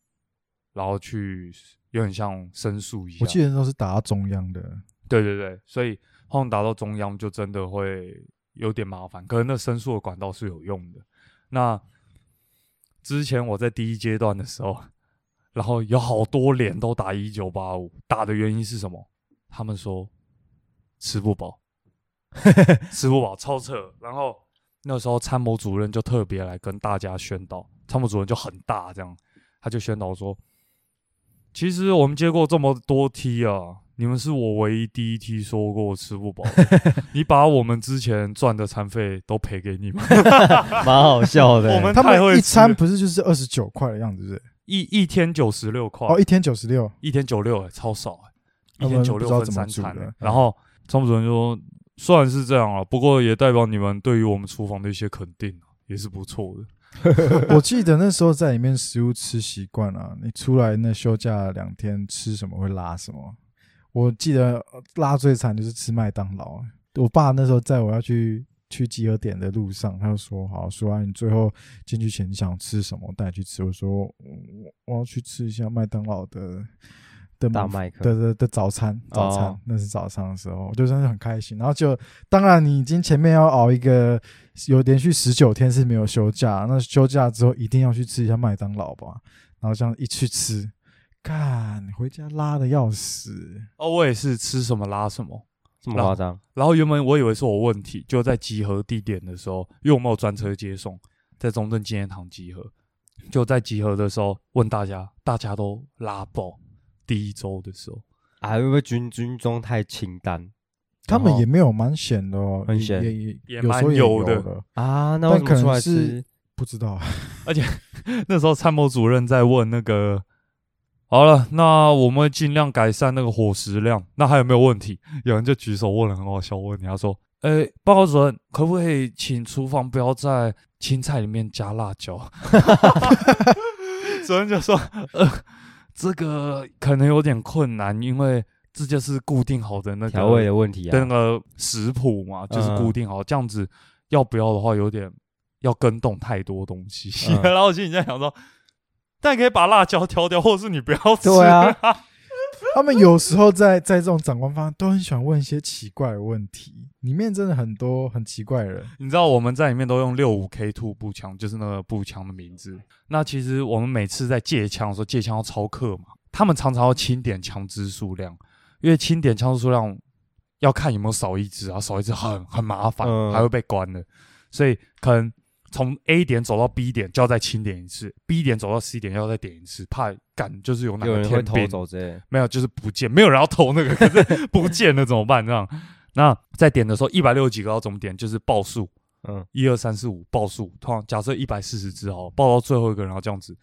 然后去有点像申诉一样。我记得都是打到中央的，对对对，所以后面打到中央就真的会有点麻烦，可能那申诉的管道是有用的。那之前我在第一阶段的时候，然后有好多连都打一九八五，打的原因是什么？他们说吃不饱，吃不饱，超扯。然后那时候参谋主任就特别来跟大家宣导，参谋主任就很大，这样他就宣导说，其实我们接过这么多梯啊，你们是我唯一第一梯说过吃不饱，你把我们之前赚的餐费都赔给你们，蛮好笑的。我们他太会们一餐不是就是二十九块的样子？一一天九十六块，哦，一天九十六，一天九六、欸，超少、欸，他们一天九六不知道怎么分三餐、欸。然后参谋主任就说，虽然是这样啊，不过也代表你们对于我们厨房的一些肯定啊，也是不错的。我记得那时候在里面食物吃习惯了，你出来那休假两天吃什么会拉什么。我记得呃拉最惨就是吃麦当劳。我爸那时候在我要去去集合点的路上，他就说：“好，说完你最后进去前你想吃什么，我带你去吃。”我说：“我我要去吃一下麦当劳的的大麦克的的的早餐，早餐、哦那是早餐的时候，我就真的很开心。然后就当然你已经前面要熬一个有连续十九天是没有休假，那休假之后一定要去吃一下麦当劳吧。然后这样一去吃，干回家拉的要死。哦，我也是吃什么拉什么。这么夸张？然后原本我以为是我问题，就在集合地点的时候，因为我没有专车接送，在中正纪念堂集合，就在集合的时候问大家，大家都拉爆。第一周的时候，啊，会不会军军中太清淡他们也没有蛮咸的很咸也也也有时候也蛮油的的，啊？那为什么出来能是吃？不知道。而且 那时候参谋主任在问那个，好了，那我们会尽量改善那个伙食量，那还有没有问题？有人就举手问了很好笑的问题，他说：“呃、报告主任，可不可以请厨房不要在青菜里面加辣椒？” 主任就说：“ 呃，这个可能有点困难，因为这就是固定好的那个调味的问题的那啊，个食谱嘛，就是嗯固定好，这样子要不要的话，有点要跟动太多东西。嗯然后我心里在想说，但可以把辣椒挑掉，或者是你不要吃。对啊，他们有时候在在这种长官方都很喜欢问一些奇怪的问题，里面真的很多很奇怪的人。你知道我们在里面都用六五 K two 步枪，就是那个步枪的名字。那其实我们每次在借枪的时候，借枪要超课嘛，他们常常要清点枪支数量，因为清点枪支数量要看有没有少一支啊，少一支很很麻烦，嗯还会被关的，所以可能从 A 点走到 B 点就要再清点一次，B 点走到 C 点要再点一次，怕赶就是有哪个天兵走之类的。没有，就是不见，没有人要偷那个，可是 不见了怎么办？这样，那在点的时候，一百六十几个要怎么点？就是报数，嗯，一二三四五报数。通常假设一百四十只哦，报到最后一个人，然后这样子，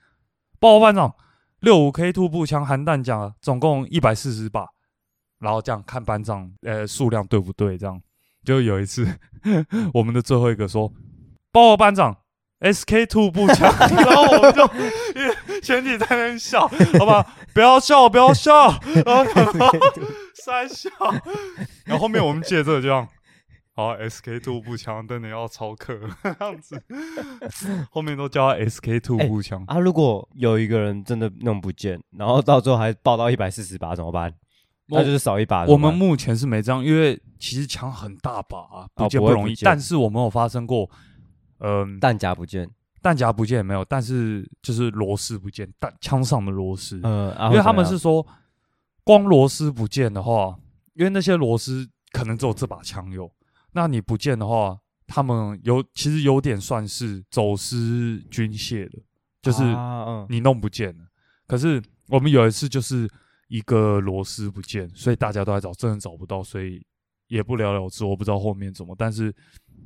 报告班长，六五 K 突步枪含弹夹啊总共一百四十把，然后这样看班长呃数量对不对？这样就有一次 我们的最后一个说，报告班长。SK two 步枪，然后我们就全体在那边笑，好吧，不要笑，不要笑，然后三笑，然后后面我们借这个这样，好，SK two 步枪真的要超课这样子，后面都叫他 SK two 哎步枪，啊，如果有一个人真的弄不见，然后到最后还报到一百四十把怎么办？那就是少一把。我们目前是没这样，因为其实枪很大把啊，不见不容易，但是我们有发生过，嗯、弹夹不见，弹夹不见也没有，但是就是螺丝不见，弹枪上的螺丝，嗯，啊因为他们是说，光螺丝不见的话，因为那些螺丝可能只有这把枪有，那你不见的话，他们有其实有点算是走私军械的，就是你弄不见了。可是我们有一次就是一个螺丝不见，所以大家都在找，真的找不到，所以也不了了之。我不知道后面怎么，但是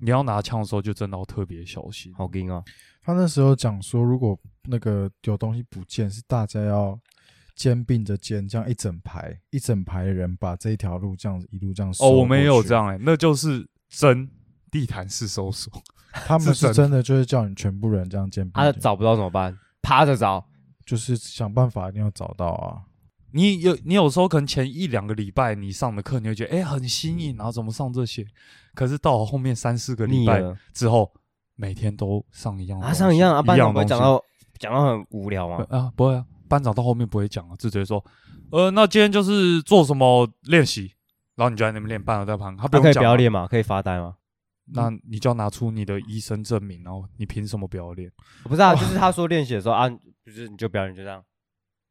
你要拿枪的时候就真的要特别小心。好硬啊。他那时候讲说，如果那个有东西不见，是大家要肩并着肩，这样一整排一整排的人把这一条路这样子一路这样哦，我们也有这样，样哎、那就是真地毯式搜索。他们是真的就是叫你全部人这样肩并肩，他找不到怎么办？趴着找。就是想办法一定要找到啊。你有你有时候可能前一两个礼拜你上的课，你会觉得哎、诶很新颖，然后怎么上这些？可是到了后面三四个礼拜之后，每天都上一样啊，上一样啊，班长不会讲到讲到很无聊吗？呃啊，不会啊，班长到后面不会讲啊，就直接说，呃，那今天就是做什么练习，然后你就在那边练，班长在旁边，他不他可以不要练吗？可以发呆吗？那你就要拿出你的医生证明，然后你凭什么不要练？不是啊，就是他说练习的时候啊，就是你就不要练，就这样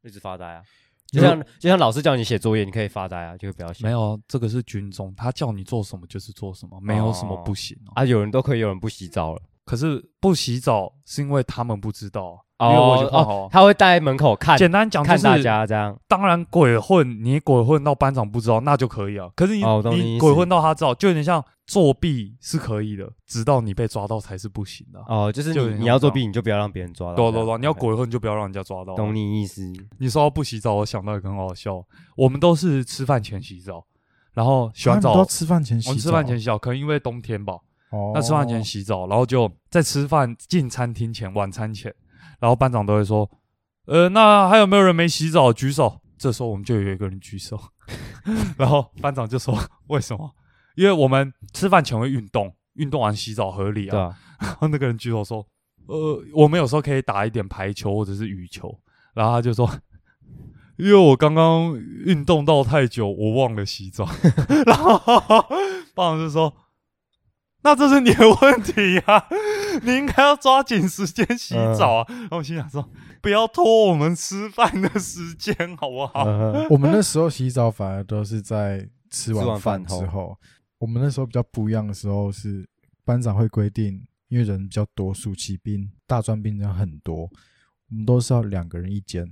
一直发呆啊。就像就像老师叫你写作业，你可以发呆啊，就不要写。没有，这个是军中，他叫你做什么就是做什么，没有什么不行哦。啊，有人都可以，有人不洗澡了。可是不洗澡是因为他们不知道，因为我已经换好哦了，。他会待在门口看简单讲就看大是，家这样。当然鬼混，你鬼混到班长不知道那就可以啊。可是你、哦我懂你意思你鬼混到他知道，就有点像作弊是可以的，直到你被抓到才是不行的啊。哦，就是就有你要作弊，你就不要让别人抓到。对对对，你要鬼混就不要让人家抓到啊。懂你意思。你说到不洗澡，我想到一个很好笑，我们都是吃饭前洗澡，然后洗完澡，啊你都吃饭前洗澡，我们吃饭前洗澡，可能因为冬天吧，哦，那吃饭前洗澡，然后就在吃饭进餐厅前，晚餐前，然后班长都会说，呃，那还有没有人没洗澡？举手。这时候我们就有一个人举手，然后班长就说为什么？因为我们吃饭前会运动，运动完洗澡合理啊。啊，然后那个人举手说，呃，我们有时候可以打一点排球或者是羽球，然后他就说。因为我刚刚运动到太久，我忘了洗澡。然后班长就说：“那这是你的问题啊，你应该要抓紧时间洗澡啊。然后我心想说：“不要拖我们吃饭的时间，好不好？”嗯 我们那时候洗澡反而都是在吃吃完完饭之后。我们那时候比较不一样的时候是班长会规定，因为人比较多，暑期兵、大专兵人很多，我们都是要两个人一间。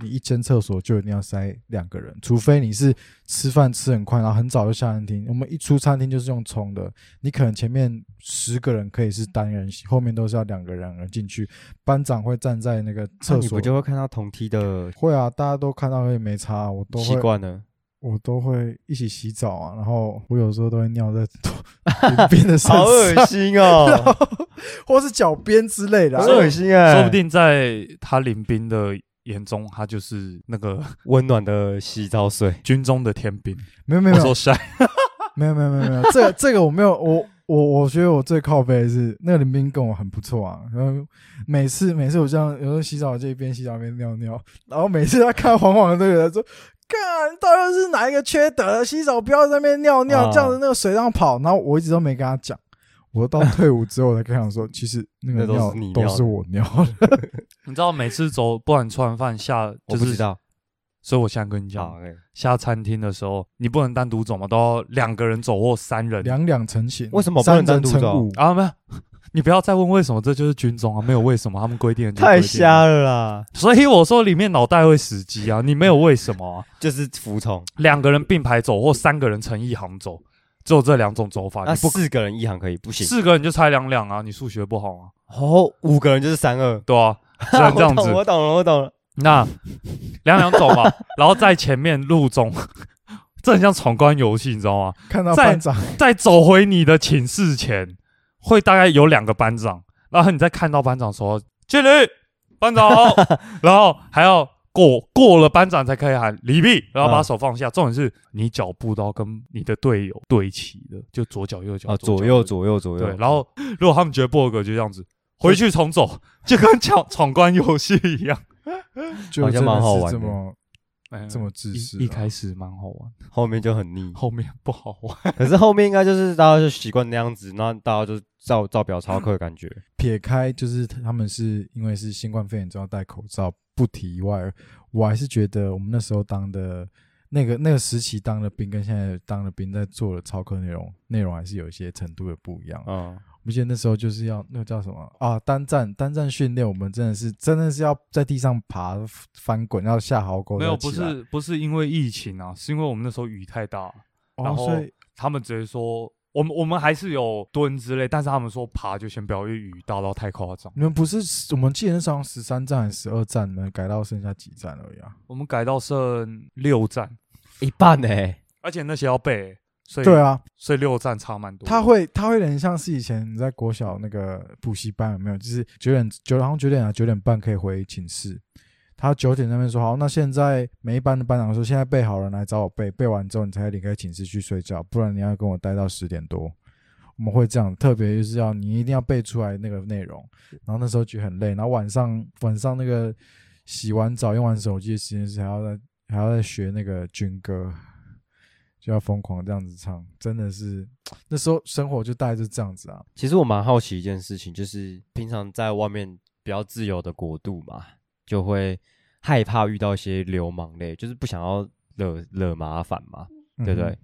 你一间厕所就一定要塞两个人，除非你是吃饭吃很快，然后很早就下餐厅。我们一出餐厅就是用冲的，你可能前面十个人可以是单人洗，后面都是要两个人人进去。班长会站在那个厕所，你不就会看到同梯的会啊，大家都看到也没差，我都习惯了？我都会一起洗澡啊，然后我有时候都会尿在林边 的身上，好恶心哦，或是脚边之类的恶心哎！说不定在他临兵的眼中，他就是那个 温暖的洗澡水，军中的天兵。没有没有没有我说晒，没有没有 没有没有，这个这个我没有，我我我觉得我最靠背的是那个林兵跟我很不错啊，然后每次每次我这样有时候洗澡就一边洗澡一边尿尿，然后每次他看黄黄的这个人说。干，到底是哪一个缺德？洗澡不要在那边尿尿，啊这样子那个水上跑。然后我一直都没跟他讲，我到 退伍之后才跟他讲说，其实那个都是尿都是你尿的我尿的。你知道每次走，不然吃完饭下，就是，我不知道。所以我现在跟你讲下餐厅的时候，你不能单独走嘛，都要两个人走或三人。两两成行，为什么不能三人单独走成五？啊，没有，你不要再问为什么，这就是军中啊，没有为什么，他们规定的太瞎了啦！所以我说里面脑袋会死机啊，你没有为什么啊？就是服从。两个人并排走或三个人成一行走，只有这两种走法。那你不四个人一行可以，不行。四个人就猜两两啊，你数学不好啊，哦，五个人就是三二，对啊，只能这样子。我懂了，我懂了。那两两走嘛，然后在前面路中，这很像闯关游戏，你知道吗？看到在班长，在走回你的寝室前，会大概有两个班长，然后你再看到班长说“敬礼，班长好”，然后还要过过了班长才可以喊“礼毕”，然后把嗯手放下。重点是你脚步都要跟你的队友对齐的，就左脚右脚啊，左右左右左右。对。然后如果他们觉得不合格，就这样子回去重走，就跟闯闯关游戏一样。就蛮好玩的这么哎这么自私啊。一一开始蛮好玩，后面就很腻。后面不好玩。可是后面应该就是大家就习惯那样子，那大家就照照表操课的感觉。撇开就是他们是因为是新冠肺炎之后戴口罩不提以外，我还是觉得我们那时候当的那个那个时期当的兵跟现在当的兵在做的操课内容内容还是有一些程度的不一样。嗯，我记得那时候就是要那个叫什么啊单站单站训练，我们真的是真的是要在地上爬翻滚，要下壕沟没有，不是不是因为疫情啊，是因为我们那时候雨太大，然哦，后所以他们直接说，我们我们还是有蹲之类，但是他们说爬就先不要，因为雨大到太夸张。你们不是我们记得那时候十三站还是十二站，你们改到剩下几站而已啊？我们改到剩六站，一半呢、而且那些要背，所以对啊，所以六站差蛮多的。他会他会有点像是以前你在国小那个补习班有没有？就是九点九然后九点啊九点半可以回寝室，他九点那边说好，那现在每一班的班长说现在备好了来找我背，背完之后你才离开寝室去睡觉，不然你要跟我待到十点多。我们会这样，特别就是要你一定要背出来那个内容，然后那时候觉得很累，然后晚上晚上那个洗完澡用完手机的时间是还要在还要在学那个军歌，就要疯狂这样子唱，真的是那时候生活就大概就这样子啊。其实我蛮好奇一件事情，就是平常在外面比较自由的国度嘛，就会害怕遇到一些流氓类，就是不想要惹惹麻烦嘛，对不对？嗯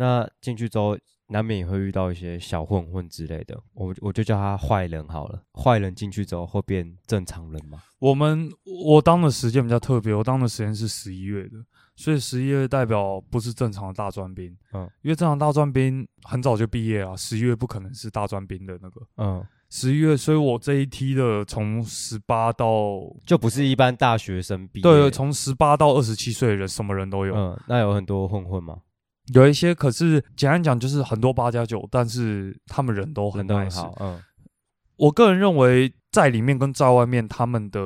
那进去之后，难免也会遇到一些小混混之类的，我我就叫他坏人好了。坏人进去之后会变正常人吗？我们我当的时间比较特别，我当的时间是十一月的，所以十一月代表不是正常的大专兵，嗯因为正常大专兵很早就毕业啊，十一月不可能是大专兵的那个嗯，十一月，所以我这一梯的从十八到就不是一般大学生毕业。对，从十八到二十七岁的人，什么人都有，嗯，那有很多混混吗？有一些可是简单讲就是很多八加九，但是他们人都很 nice 好，嗯，我个人认为在里面跟在外面他们的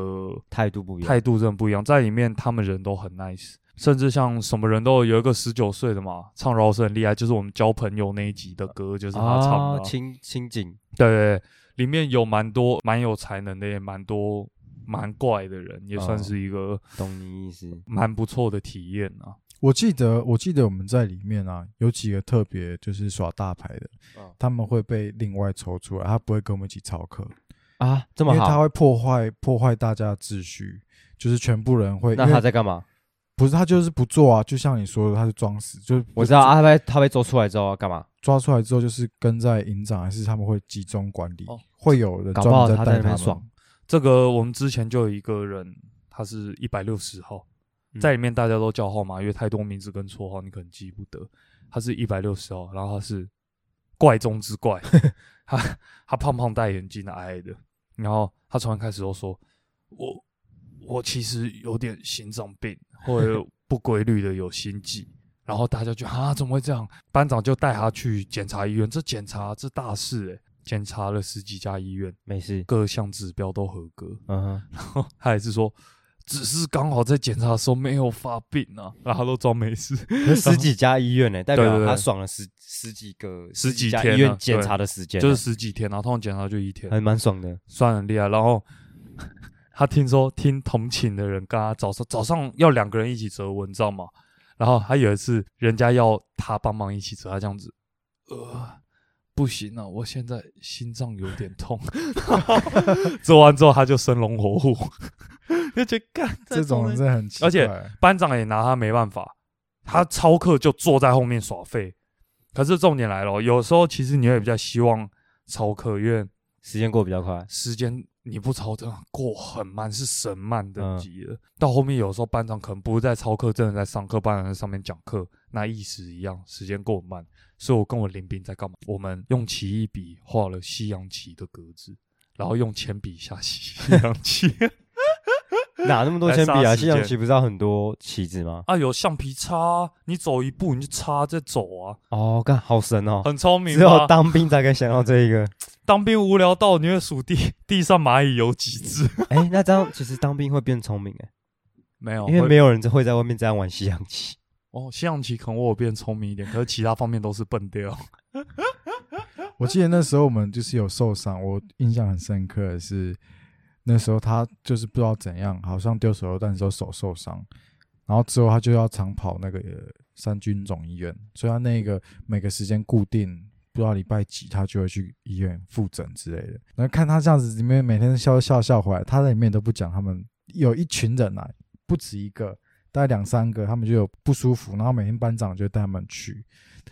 态度不一样。态度真的不一样，在里面他们人都很 nice，甚至像什么人都有有一个十九岁的嘛，唱饶舌很厉害，就是我们交朋友那一集的歌就是他唱的啊、啊，清清景，对，里面有蛮多蛮有才能的，也蛮多蛮怪的人，也算哦是一个懂你意思。蛮不错的体验啊。我记得，我记得我们在里面啊，有几个特别就是耍大牌的，嗯他们会被另外抽出来，他不会跟我们一起操课，啊，这么好，因为他会破坏破坏大家的秩序，就是全部人会。那因为他在干嘛？不是他就是不做啊，就像你说的，他是装死，就是我知道啊，他被他被做出来之后要干嘛？抓出来之后就是跟在营长，还是他们会集中管理，哦会有人搞不专门好他在带他们那边爽。这个我们之前就有一个人，他是一百六十号，嗯在里面大家都叫号码，因为太多名字跟绰号你可能记不得。他是一百六十号，然后他是怪中之怪，他他胖胖戴眼镜矮矮的，然后他从一开始都说：“我我其实有点心脏病，或者不规律的有心悸。”然后大家就啊怎么会这样？班长就带他去检查医院，这检查这大事诶、检查了十几家医院，没事，各项指标都合格。嗯哼，他也是说，只是刚好在检查的时候没有发病啊，然后他都装没事。十几家医院呢，代表他爽了十十几个十几家医院检查的时间呢，就是十几天，然后通常检查就一天，还蛮爽的。算很厉害。然后 他听说听同寝的人跟他早上早上要两个人一起折文，你知道吗？然后他有一次人家要他帮忙一起折，他这样子，呃，不行啊，我现在心脏有点痛。折完之后他就生龙活虎，就觉得干这种人真的很奇怪，而且班长也拿他没办法，他超课就坐在后面耍废。可是重点来了哦，有时候其实你会比较希望超课，因为时间过得比较快，时间你不操真的过很慢，是神慢等嗯级的。到后面有时候班长可能不是在操课，真的在上课，班长在上面讲课，那意思一样，时间过很慢。所以我跟我林兵在干嘛？我们用奇异笔画了西洋棋的格子，然后用铅笔下西 洋棋。哪那么多来铅笔啊？西洋棋不是要很多棋子吗？啊，有橡皮擦啊，你走一步你就擦再走啊，哦，干好神哦！很聪明只有吧？当兵才可以想到这一个。当兵无聊到你会数地 地上蚂蚁有几只？哎，那这样其实当兵会变聪明哎，没有，因为没有人会在外面这样玩西洋棋。哦，西洋棋可能我有变聪明一点，可是其他方面都是笨掉。我记得那时候我们就是有受伤，我印象很深刻的是，那时候他就是不知道怎样，好像丢手榴弹的时候手受伤，然后之后他就要长跑那个三军总医院，所以他那个每个时间固定，不知道礼拜几他就会去医院复诊之类的。然后看他这样子，里面每天笑笑笑回来，他在里面都不讲，他们有一群人啊，不止一个，大概两三个，他们就有不舒服，然后每天班长就带他们去。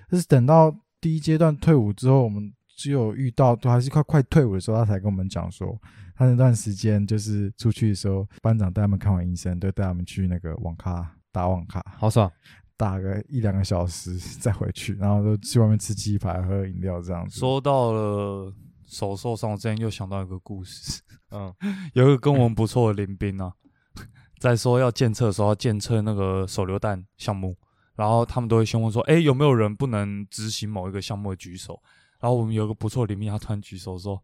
但是等到第一阶段退伍之后，我们只有遇到，都还是快快退伍的时候，他才跟我们讲说，他那段时间就是出去的时候，班长带他们看完医生，都带他们去那个网咖打网咖，好爽！打个一两个小时再回去，然后就去外面吃鸡排、喝饮料这样子。说到了手受伤，我之前又想到一个故事，嗯，有一个跟我们不错的林兵啊，在说要检测的时候要检测那个手榴弹项目，然后他们都会先问说，哎、有没有人不能执行某一个项目的举手？然后我们有个不错的林兵，他突然举手说，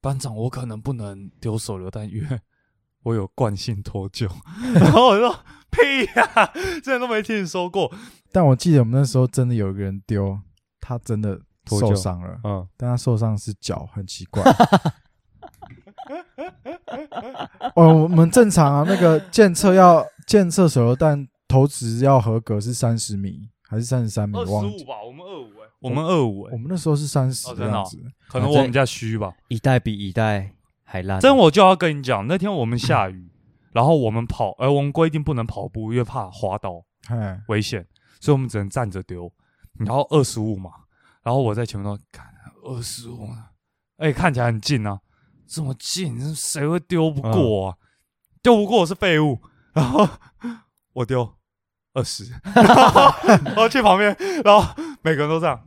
班长，我可能不能丢手榴弹，因为我有惯性脱臼。然后我说屁呀、之前都没听你说过。但我记得我们那时候真的有一个人丢，他真的脱臼受伤了，嗯，但他受伤是脚，很奇怪。哦，我们正常啊，那个检测要检测手榴弹投掷要合格是三十米还是三十三米？二十。五吧，我们二五哎，我们二五哎我，们那时候是三十哦真的哦这样子，可能我们家虚吧。一代比一代还烂。真我就要跟你讲，那天我们下雨，然后我们跑，呃，我们规定不能跑步，因为怕滑倒哎，危险，所以我们只能站着丢。然后二十五嘛，然后我在前面说，看二十五，哎，看起来很近啊，这么近，谁会丢不过啊？丢不过我是废物。然后我丢二十，然后去旁边，然后每个人都这样。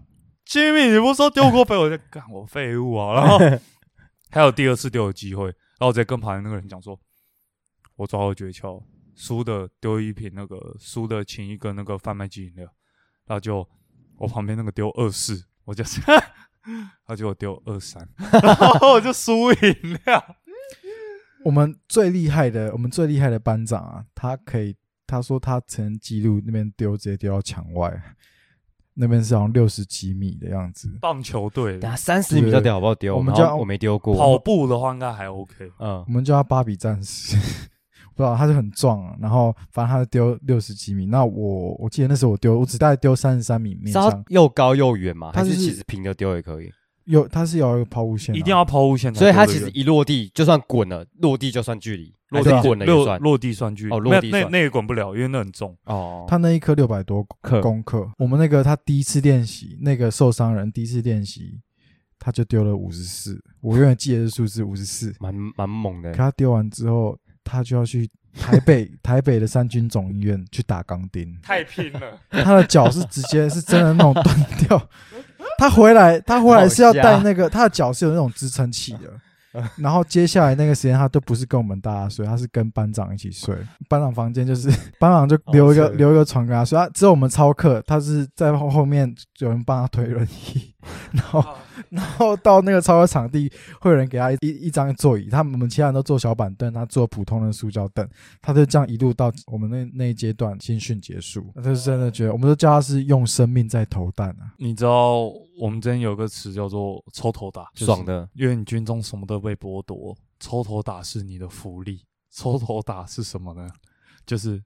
Jimmy，你不是说丢过废物？我在干我废物啊！然后 还有第二次丢的机会，然后我直接跟旁边那个人讲说，我抓到诀窍，输的丢一瓶那个，输的请一个那个贩卖机饮料，然后就我旁边那个丢二四，我就是，他就丢二三，然后我就输饮料。我们最厉害的，我们最厉害的班长啊，他可以，他说他曾记录那边丢直接丢到墙外，那边是好像六十几米的样子。棒球队等下三十米到底好不好丢？我们叫我没丢过。跑步的话应该还 OK。嗯我，们叫他芭比战士，不知道他是很壮啊，然后反正他就丢六十几米。那我我记得那时候我丢，我只大概丢三十三米勉是要强，又高又远嘛？他是它就是其实平的丢也可以？有他是有一个抛物线啊、一定要抛物线才所以它其实一落地就算滚了，落地就算距离，落地滚了也落算。落地算距离哦落地算那那也滚不了，因为那很重。哦，他那一颗六百多克公克，我们那个他第一次练习，那个受伤人第一次练习，他就丢了五十四，我永远记得这数字五十四。蛮蛮猛的可。他丢完之后，他就要去台北 台北的三军总医院去打钢钉，太拼了，他的脚是直接是真的那种断掉。他回来，他回来是要带那个，他的脚是有那种支撑器的。然后接下来那个时间，他都不是跟我们大家睡，他是跟班长一起睡。班长房间就是 班长就留一个留一个床给他睡，他只有我们超课，他是在后后面有人帮他推轮椅，然后 然后到那个操课场地会有人给他一一一张座椅，他们我们其他人都坐小板凳，他坐普通的塑胶凳，他就这样一路到我们那那一阶段新训结束，他就是真的觉得，我们都叫他是用生命在投弹啊。你知道我们之前有个词叫做“抽头打”，就爽的，因为你军中什么都被剥夺，抽头打是你的福利。抽头打是什么呢？就是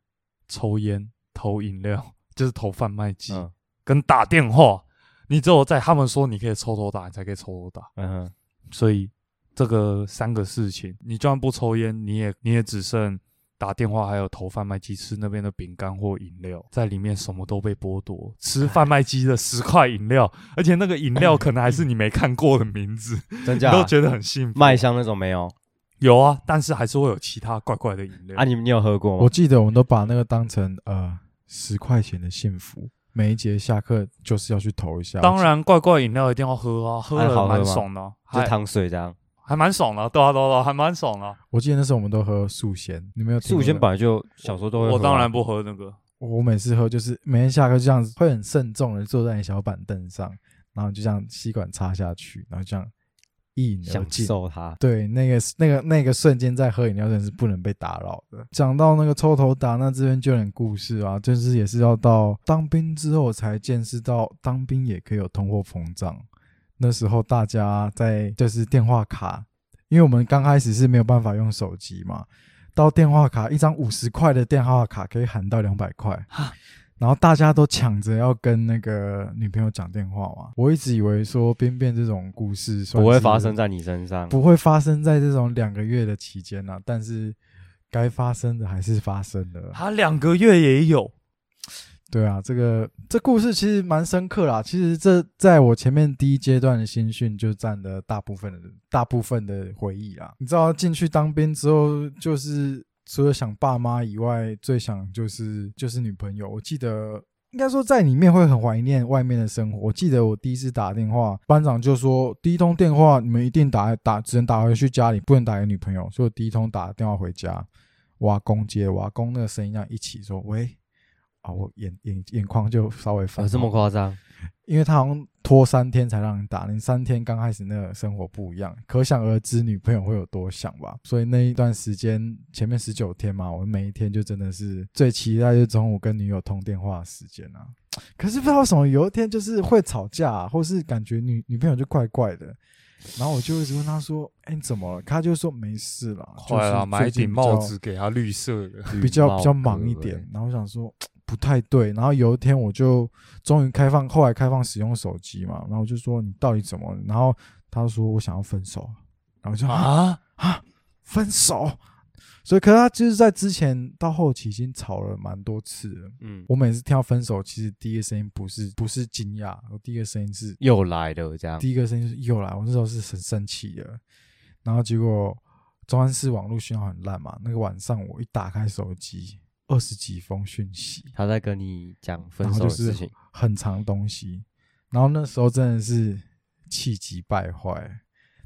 抽烟、投饮料，就是投贩卖机，嗯跟打电话。你只有在他们说你可以抽头打，你才可以抽头打。嗯哼，所以这个三个事情，你就算不抽烟，你也你也只剩打电话，还有投贩卖机吃那边的饼干或饮料，在里面什么都被剥夺。吃贩卖机的十块饮料，而且那个饮料可能还是你没看过的名字，你 真假都觉得很幸福。麦香那种没有有啊，但是还是会有其他怪怪的饮料啊？你你有喝过吗我吗？记得我们都把那个当成呃十块钱的幸福，每一节下课就是要去投一下。当然，怪怪饮料一定要喝啊，喝了蛮爽的啊，就糖水这样。还蛮爽的啊，对啊对啊，还蛮爽的啊。我记得那时候我们都喝素鲜，你没有？素鲜本来就小时候都会。我当然不喝那个，我每次喝就是每天下课就这样子，会很慎重的坐在你小板凳上，然后就这样吸管插下去，然后这样一饮而享。受它。对，那个那个那个瞬间在喝饮料，真是不能被打扰的。讲到那个抽头打，那这边就有点故事啊，就是也是要到当兵之后才见识到，当兵也可以有通货膨胀。那时候大家在就是电话卡，因为我们刚开始是没有办法用手机嘛，到电话卡一张五十块的电话卡可以喊到两百块哈，然后大家都抢着要跟那个女朋友讲电话嘛。我一直以为说边边这种故事不会是发生在你身上。不会发生在这种两个月的期间呐、但是该发生的还是发生的。他两个月也有，对啊，这个这故事其实蛮深刻啦。其实这在我前面第一阶段的新训就占了大部分的大部分的回忆啦。你知道进去当兵之后，就是除了想爸妈以外，最想就是就是女朋友。我记得应该说在里面会很怀念外面的生活。我记得我第一次打电话，班长就说第一通电话你们一定打打，只能打回去家里，不能打给女朋友。所以我第一通打电话回家，我阿公接，我阿公那个声音这样一起说喂。啊，我眼眼眼眶就稍微泛有这么夸张？因为他好像拖三天才让你打，你三天刚开始那个生活不一样，可想而知女朋友会有多想吧。所以那一段时间，前面十九天嘛，我每一天就真的是最期待就是中午跟女友通电话的时间啊。可是不知道为什么有一天就是会吵架、啊，或是感觉女女朋友就怪怪的，然后我就一直问她说：“哎、你怎么了？”她就说没事啦，快了，就是买一顶帽子给她绿色的。比较比较忙一点，然后我想说不太对，然后有一天我就终于开放，后来开放使用手机嘛，然后我就说你到底怎么了？然后他说我想要分手，然后就啊啊，啊分手，所以可是他就是在之前到后期已经吵了蛮多次了。嗯，我每次听到分手，其实第一个声音不是不是惊讶，我第一个声音是又来了这样。第一个声音是又来，我那时候是很生气的。然后结果中安市网络信号很烂嘛，那个晚上我一打开手机，二十几封讯息，他在跟你讲分手的事情，很长东西。然后那时候真的是气急败坏，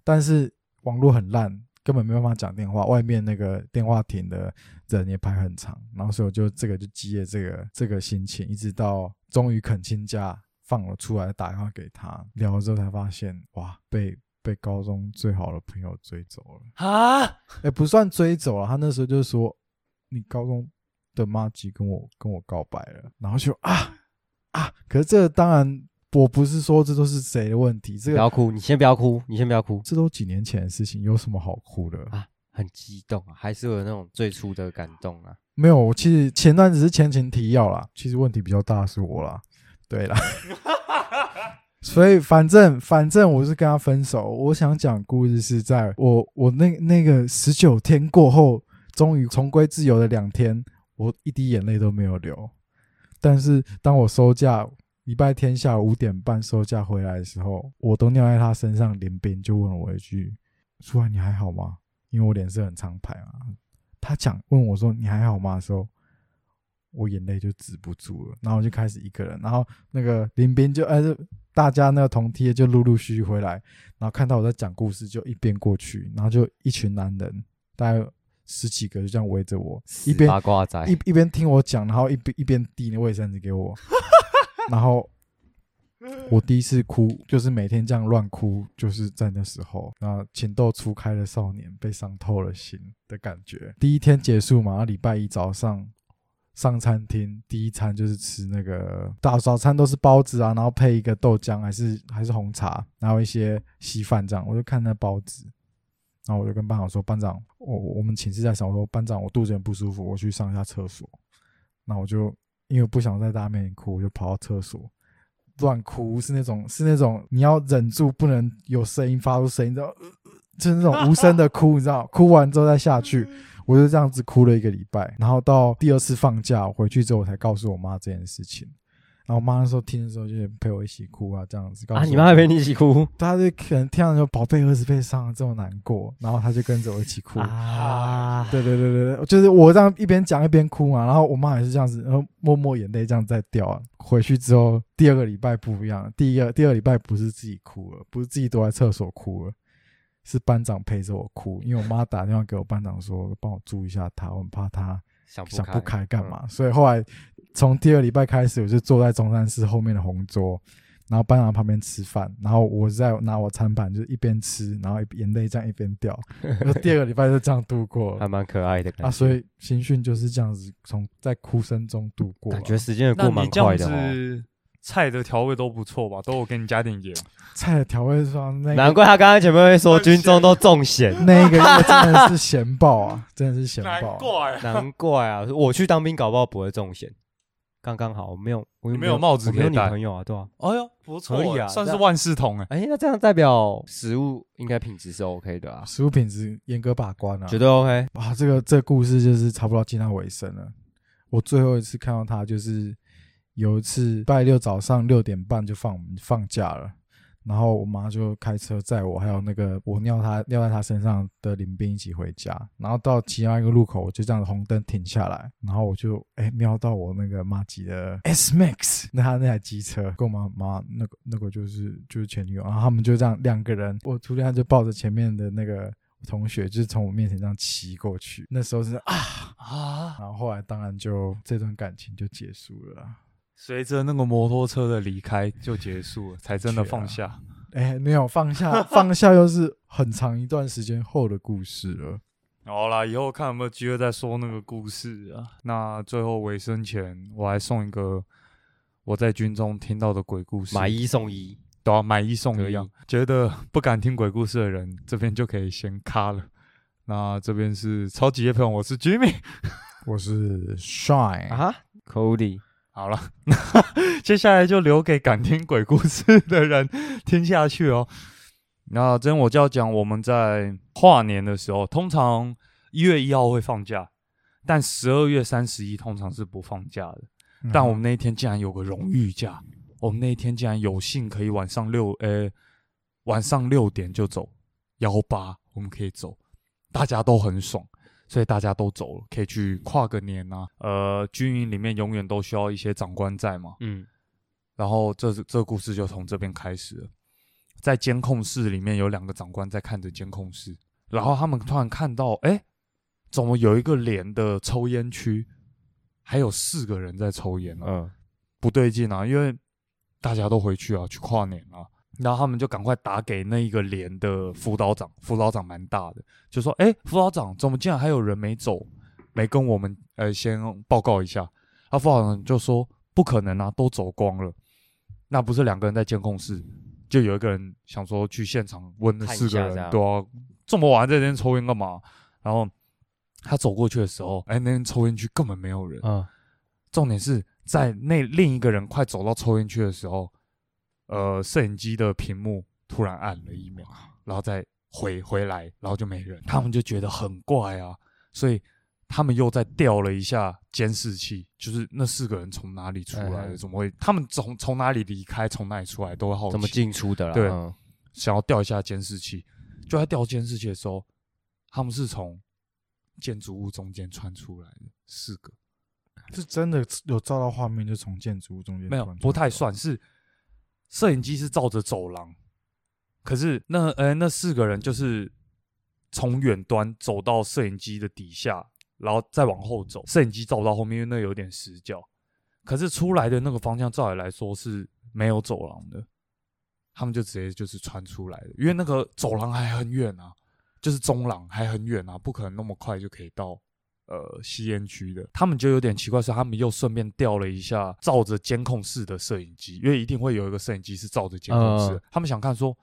但是网络很烂，根本没办法讲电话。外面那个电话亭的人也排很长，然后所以我就这个就积累这个这个心情，一直到终于肯亲假放了出来，打电话给他聊了之后，才发现哇，被被高中最好的朋友追走了。啊，哎、不算追走了，他那时候就说你高中的妈吉跟我跟我告白了，然后就啊啊，可是这个当然我不是说这都是谁的问题，这个不要哭，你先不要哭，你先不要哭，这都几年前的事情，有什么好哭的？啊很激动啊，还是有那种最初的感动啊。没有，我其实前段只是前情提要啦，其实问题比较大的是我啦，对啦。所以反正反正我是跟他分手。我想讲故事是在我我那那个十九天过后，终于重归自由的两天，我一滴眼泪都没有流。但是当我收假，礼拜天下午五点半收假回来的时候，我都尿在他身上，林斌就问了我一句：“舒涵，你还好吗？”因为我脸色很苍白啊。他讲问我说：“你还好吗？”的时候，我眼泪就止不住了，然后我就开始一个人，然后那个林斌就哎，就大家那个同梯就陆陆续续回来，然后看到我在讲故事，就一边过去，然后就一群男人，大概十几个就这样围着我，一边八卦仔一一边听我讲，然后一边一边递那卫生纸给我，然后我第一次哭，就是每天这样乱哭，就是在那时候，然后情窦初开的少年被伤透了心的感觉。第一天结束嘛，礼拜一早上上餐厅，第一餐就是吃那个早早餐都是包子啊，然后配一个豆浆，还是还是红茶，然后一些稀饭这样，我就看那包子。然后我就跟班长说：“班长，我我们寝室在上，我说班长，我肚子很不舒服，我去上一下厕所。”那我就因为不想在大家面前哭，我就跑到厕所乱哭，是那种是那种你要忍住不能有声音发出声音，你知道，就是那种无声的哭，你知道，哭完之后再下去，我就这样子哭了一个礼拜。然后到第二次放假回去之后，我才告诉我妈这件事情。然后我妈那时候听的时候就陪我一起哭啊，这样子。啊，你妈还陪你一起哭她就可能听到说宝贝儿子被伤了这么难过，然后她就跟着我一起哭。啊？对对对对对，就是我这样一边讲一边哭嘛，然后我妈也是这样子，然后默默眼泪这样在掉啊。回去之后，第二个礼拜不一样，第一个第二个礼拜不是自己哭了，不是自己躲在厕所哭了，是班长陪着我哭，因为我妈打电话给我班长说，帮我注意一下他，我很怕他想不开干嗯嘛，所以后来从第二礼拜开始，我就坐在中山市后面的红桌，然后班长旁边吃饭，然后我在拿我餐盘，就是一边吃，然后眼泪这样一边掉，第二个礼拜就这样度过了还蛮可爱的感觉。啊，所以新训就是这样子从在哭声中度过啊，感觉时间也过蛮快的哦。菜的调味都不错吧？都我给你加点盐。菜的调味上那难怪他刚刚前面会说军中都重咸，那个月真的是咸爆啊，真的是咸爆啊、怪难怪啊！我去当兵搞不好不会重咸，刚刚好，我没有，我又没有帽子我没有可以戴女朋友啊，对吧。哎呦，不错合理欸，啊算是万事通哎。哎，那这样代表食物应该品质是 OK 的啊，食物品质严格把关啊，绝对 OK。哇，这个这个故事就是差不多进到尾声了。我最后一次看到他，就是有一次礼拜六早上六点半就放放假了，然后我妈就开车载我，还有那个我尿他尿在他身上的林斌一起回家，然后到其他一个路口，我就这样子红灯停下来，然后我就哎、瞄到我那个妈吉的 S Max，那他那台机车跟我妈妈那个那个就是就是前女友，然后他们就这样两个人，我突然就抱着前面的那个。同学就是从我面前这样骑过去，那时候是啊，啊！然后后来当然就这段感情就结束了啊。随着那个摩托车的离开就结束了，才真的放下。哎，没有放下，放下又是很长一段时间后的故事了。好啦，以后看有没有机会再说那个故事啊。那最后尾声前，我还送一个我在军中听到的鬼故事。买一送一，都要买一送一样。觉得不敢听鬼故事的人，这边就可以先卡了。那这边是超级夜朋友，我是 Jimmy。我是 Shine，、啊，Cody，好了，那接下来就留给敢听鬼故事的人听下去哦。那今天我就要讲，我们在跨年的时候，通常一月一号会放假，但十二月三十一通常是不放假的。嗯但我们那一天竟然有个荣誉假，我们那一天竟然有幸可以晚上六呃晚上六点就走幺八，我们可以走，大家都很爽，所以大家都走了，可以去跨个年啊。呃，军营里面永远都需要一些长官在嘛，嗯，然后这这个故事就从这边开始了。在监控室里面有两个长官在看着监控室，然后他们突然看到，哎，怎么有一个连的抽烟区，还有四个人在抽烟啊？嗯，不对劲啊，因为大家都回去啊，去跨年啊。然后他们就赶快打给那一个连的辅导长，辅导长蛮大的，就说：“哎，辅导长，怎么竟然还有人没走，没跟我们呃先报告一下？”他辅导长就说：“不可能啊，都走光了。那不是两个人在监控室，就有一个人想说去现场问那四个人，对啊，这么晚在这边抽烟干嘛？然后他走过去的时候，哎，那边抽烟区根本没有人，嗯，重点是在那另一个人快走到抽烟区的时候，呃，摄影机的屏幕突然暗了一秒，然后再回回来，然后就没人，他们就觉得很怪啊，所以他们又再调了一下监视器，就是那四个人从哪里出来的，嗯怎么会？他们从从哪里离开，从哪里出来，都会好奇。怎么进出的啦？对嗯想要调一下监视器，就在调监视器的时候，他们是从建筑物中间穿出来的四个。是真的有照到画面，就从建筑物中间没有，不太算是摄影机是照着走廊，可是那呃那四个人就是从远端走到摄影机的底下，然后再往后走，摄影机照到后面，因为那有点死角。可是出来的那个方向，照理来说是没有走廊的，他们就直接就是穿出来的，因为那个走廊还很远啊，就是中廊还很远啊，不可能那么快就可以到呃吸烟区的。他们就有点奇怪，是他们又顺便调了一下照着监控室的摄影机，因为一定会有一个摄影机是照着监控室他们想看说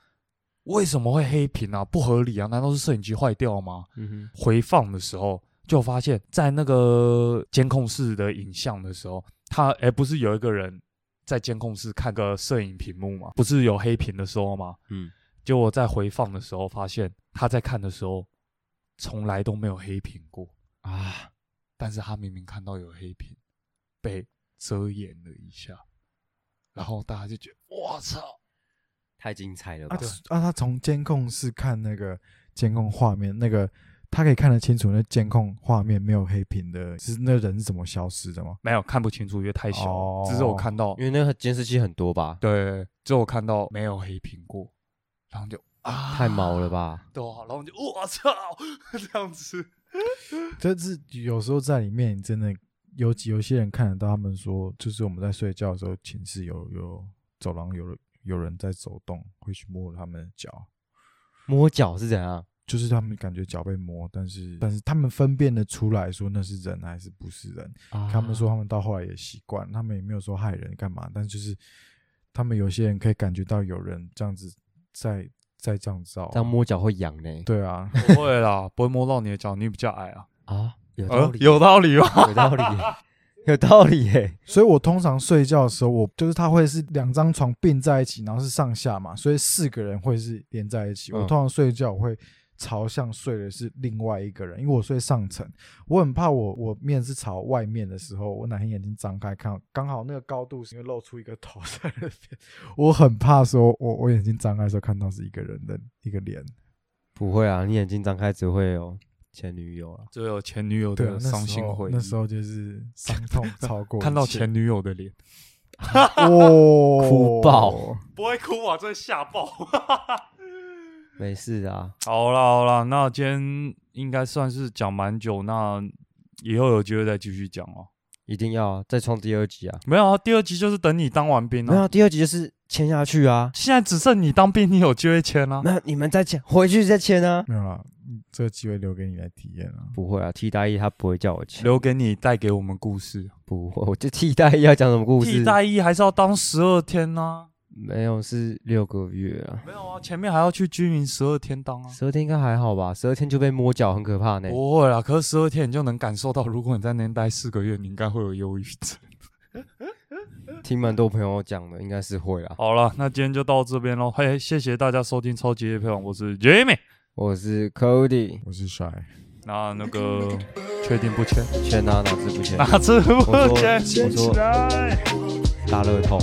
为什么会黑屏啊？不合理啊？难道是摄影机坏掉吗？嗯回放的时候，就发现，在那个监控室的影像的时候，他哎、不是有一个人在监控室看个摄影屏幕吗？不是有黑屏的时候吗？嗯，结果在回放的时候，发现他在看的时候，从来都没有黑屏过，啊，但是他明明看到有黑屏，被遮掩了一下，然后大家就觉得，我操！太精彩了啊吧？啊！他从监控室看那个监控画面，那个他可以看得清楚那监控画面没有黑屏的，是那人是怎么消失的吗？没有看不清楚，因为太小只是我看到因为那个监视器很多吧？对，只有看到没有黑屏过，然后就啊，太毛了吧？对啊，然后就我操，这样子，就是有时候在里面，真的有有些人看得到，他们说，就是我们在睡觉的时候，寝室有有走廊有有人在走动，会去摸他们的脚，摸脚是怎样？就是他们感觉脚被摸，但是但是他们分辨得出来说那是人还是不是人。啊他们说他们到后来也习惯，他们也没有说害人干嘛，但就是他们有些人可以感觉到有人这样子在在这样照，这样摸脚会痒呢？对啊，不会啦，不会摸到你的脚，你比较矮啊，啊，有道呃，理，有道理吗？有道理，有道理耶。所以我通常睡觉的时候，我就是它会是两张床并在一起，然后是上下嘛，所以四个人会是连在一起。我嗯通常睡觉我会朝向睡的是另外一个人，因为我睡上层，我很怕我我面是朝外面的时候，我哪天眼睛张开看，刚好那个高度是因为露出一个头在那边，我很怕说我我眼睛张开的时候看到是一个人的一个脸。不会啊，你眼睛张开只会有前女友啊。只有前女友的那时候伤心回忆，那时候就是伤痛 超过看到前女友的脸，哦，哭爆不会哭啊，真的吓爆。没事啊，好啦好啦，那今天应该算是讲蛮久，那以后有机会再继续讲哦。一定要啊再创第二集啊。没有啊，第二集就是等你当完兵啊。没有，第二集就是签下去啊。现在只剩你当兵，你有机会签啊。那你们再签，回去再签啊。没有啦，嗯这个机会留给你来体验啊。不会啊，替代役他不会叫我签，留给你带给我们故事。不会，我就替代役要讲什么故事？替代役还是要当十二天呢、没有是六个月啊，没有啊，前面还要去军营十二天当啊。十二天应该还好吧？十二天就被摸脚，很可怕呢。不会啦，可是十二天你就能感受到，如果你在那边待四个月，你应该会有忧郁症。听蛮多朋友讲的，应该是会啦。好了，那今天就到这边喽。嘿，谢谢大家收听超级夜配网，我是 Jamie。我是 Cody，我是帅。那那个确定不签？签啊，哪支不签？哪支不我说签？我说来。大乐透。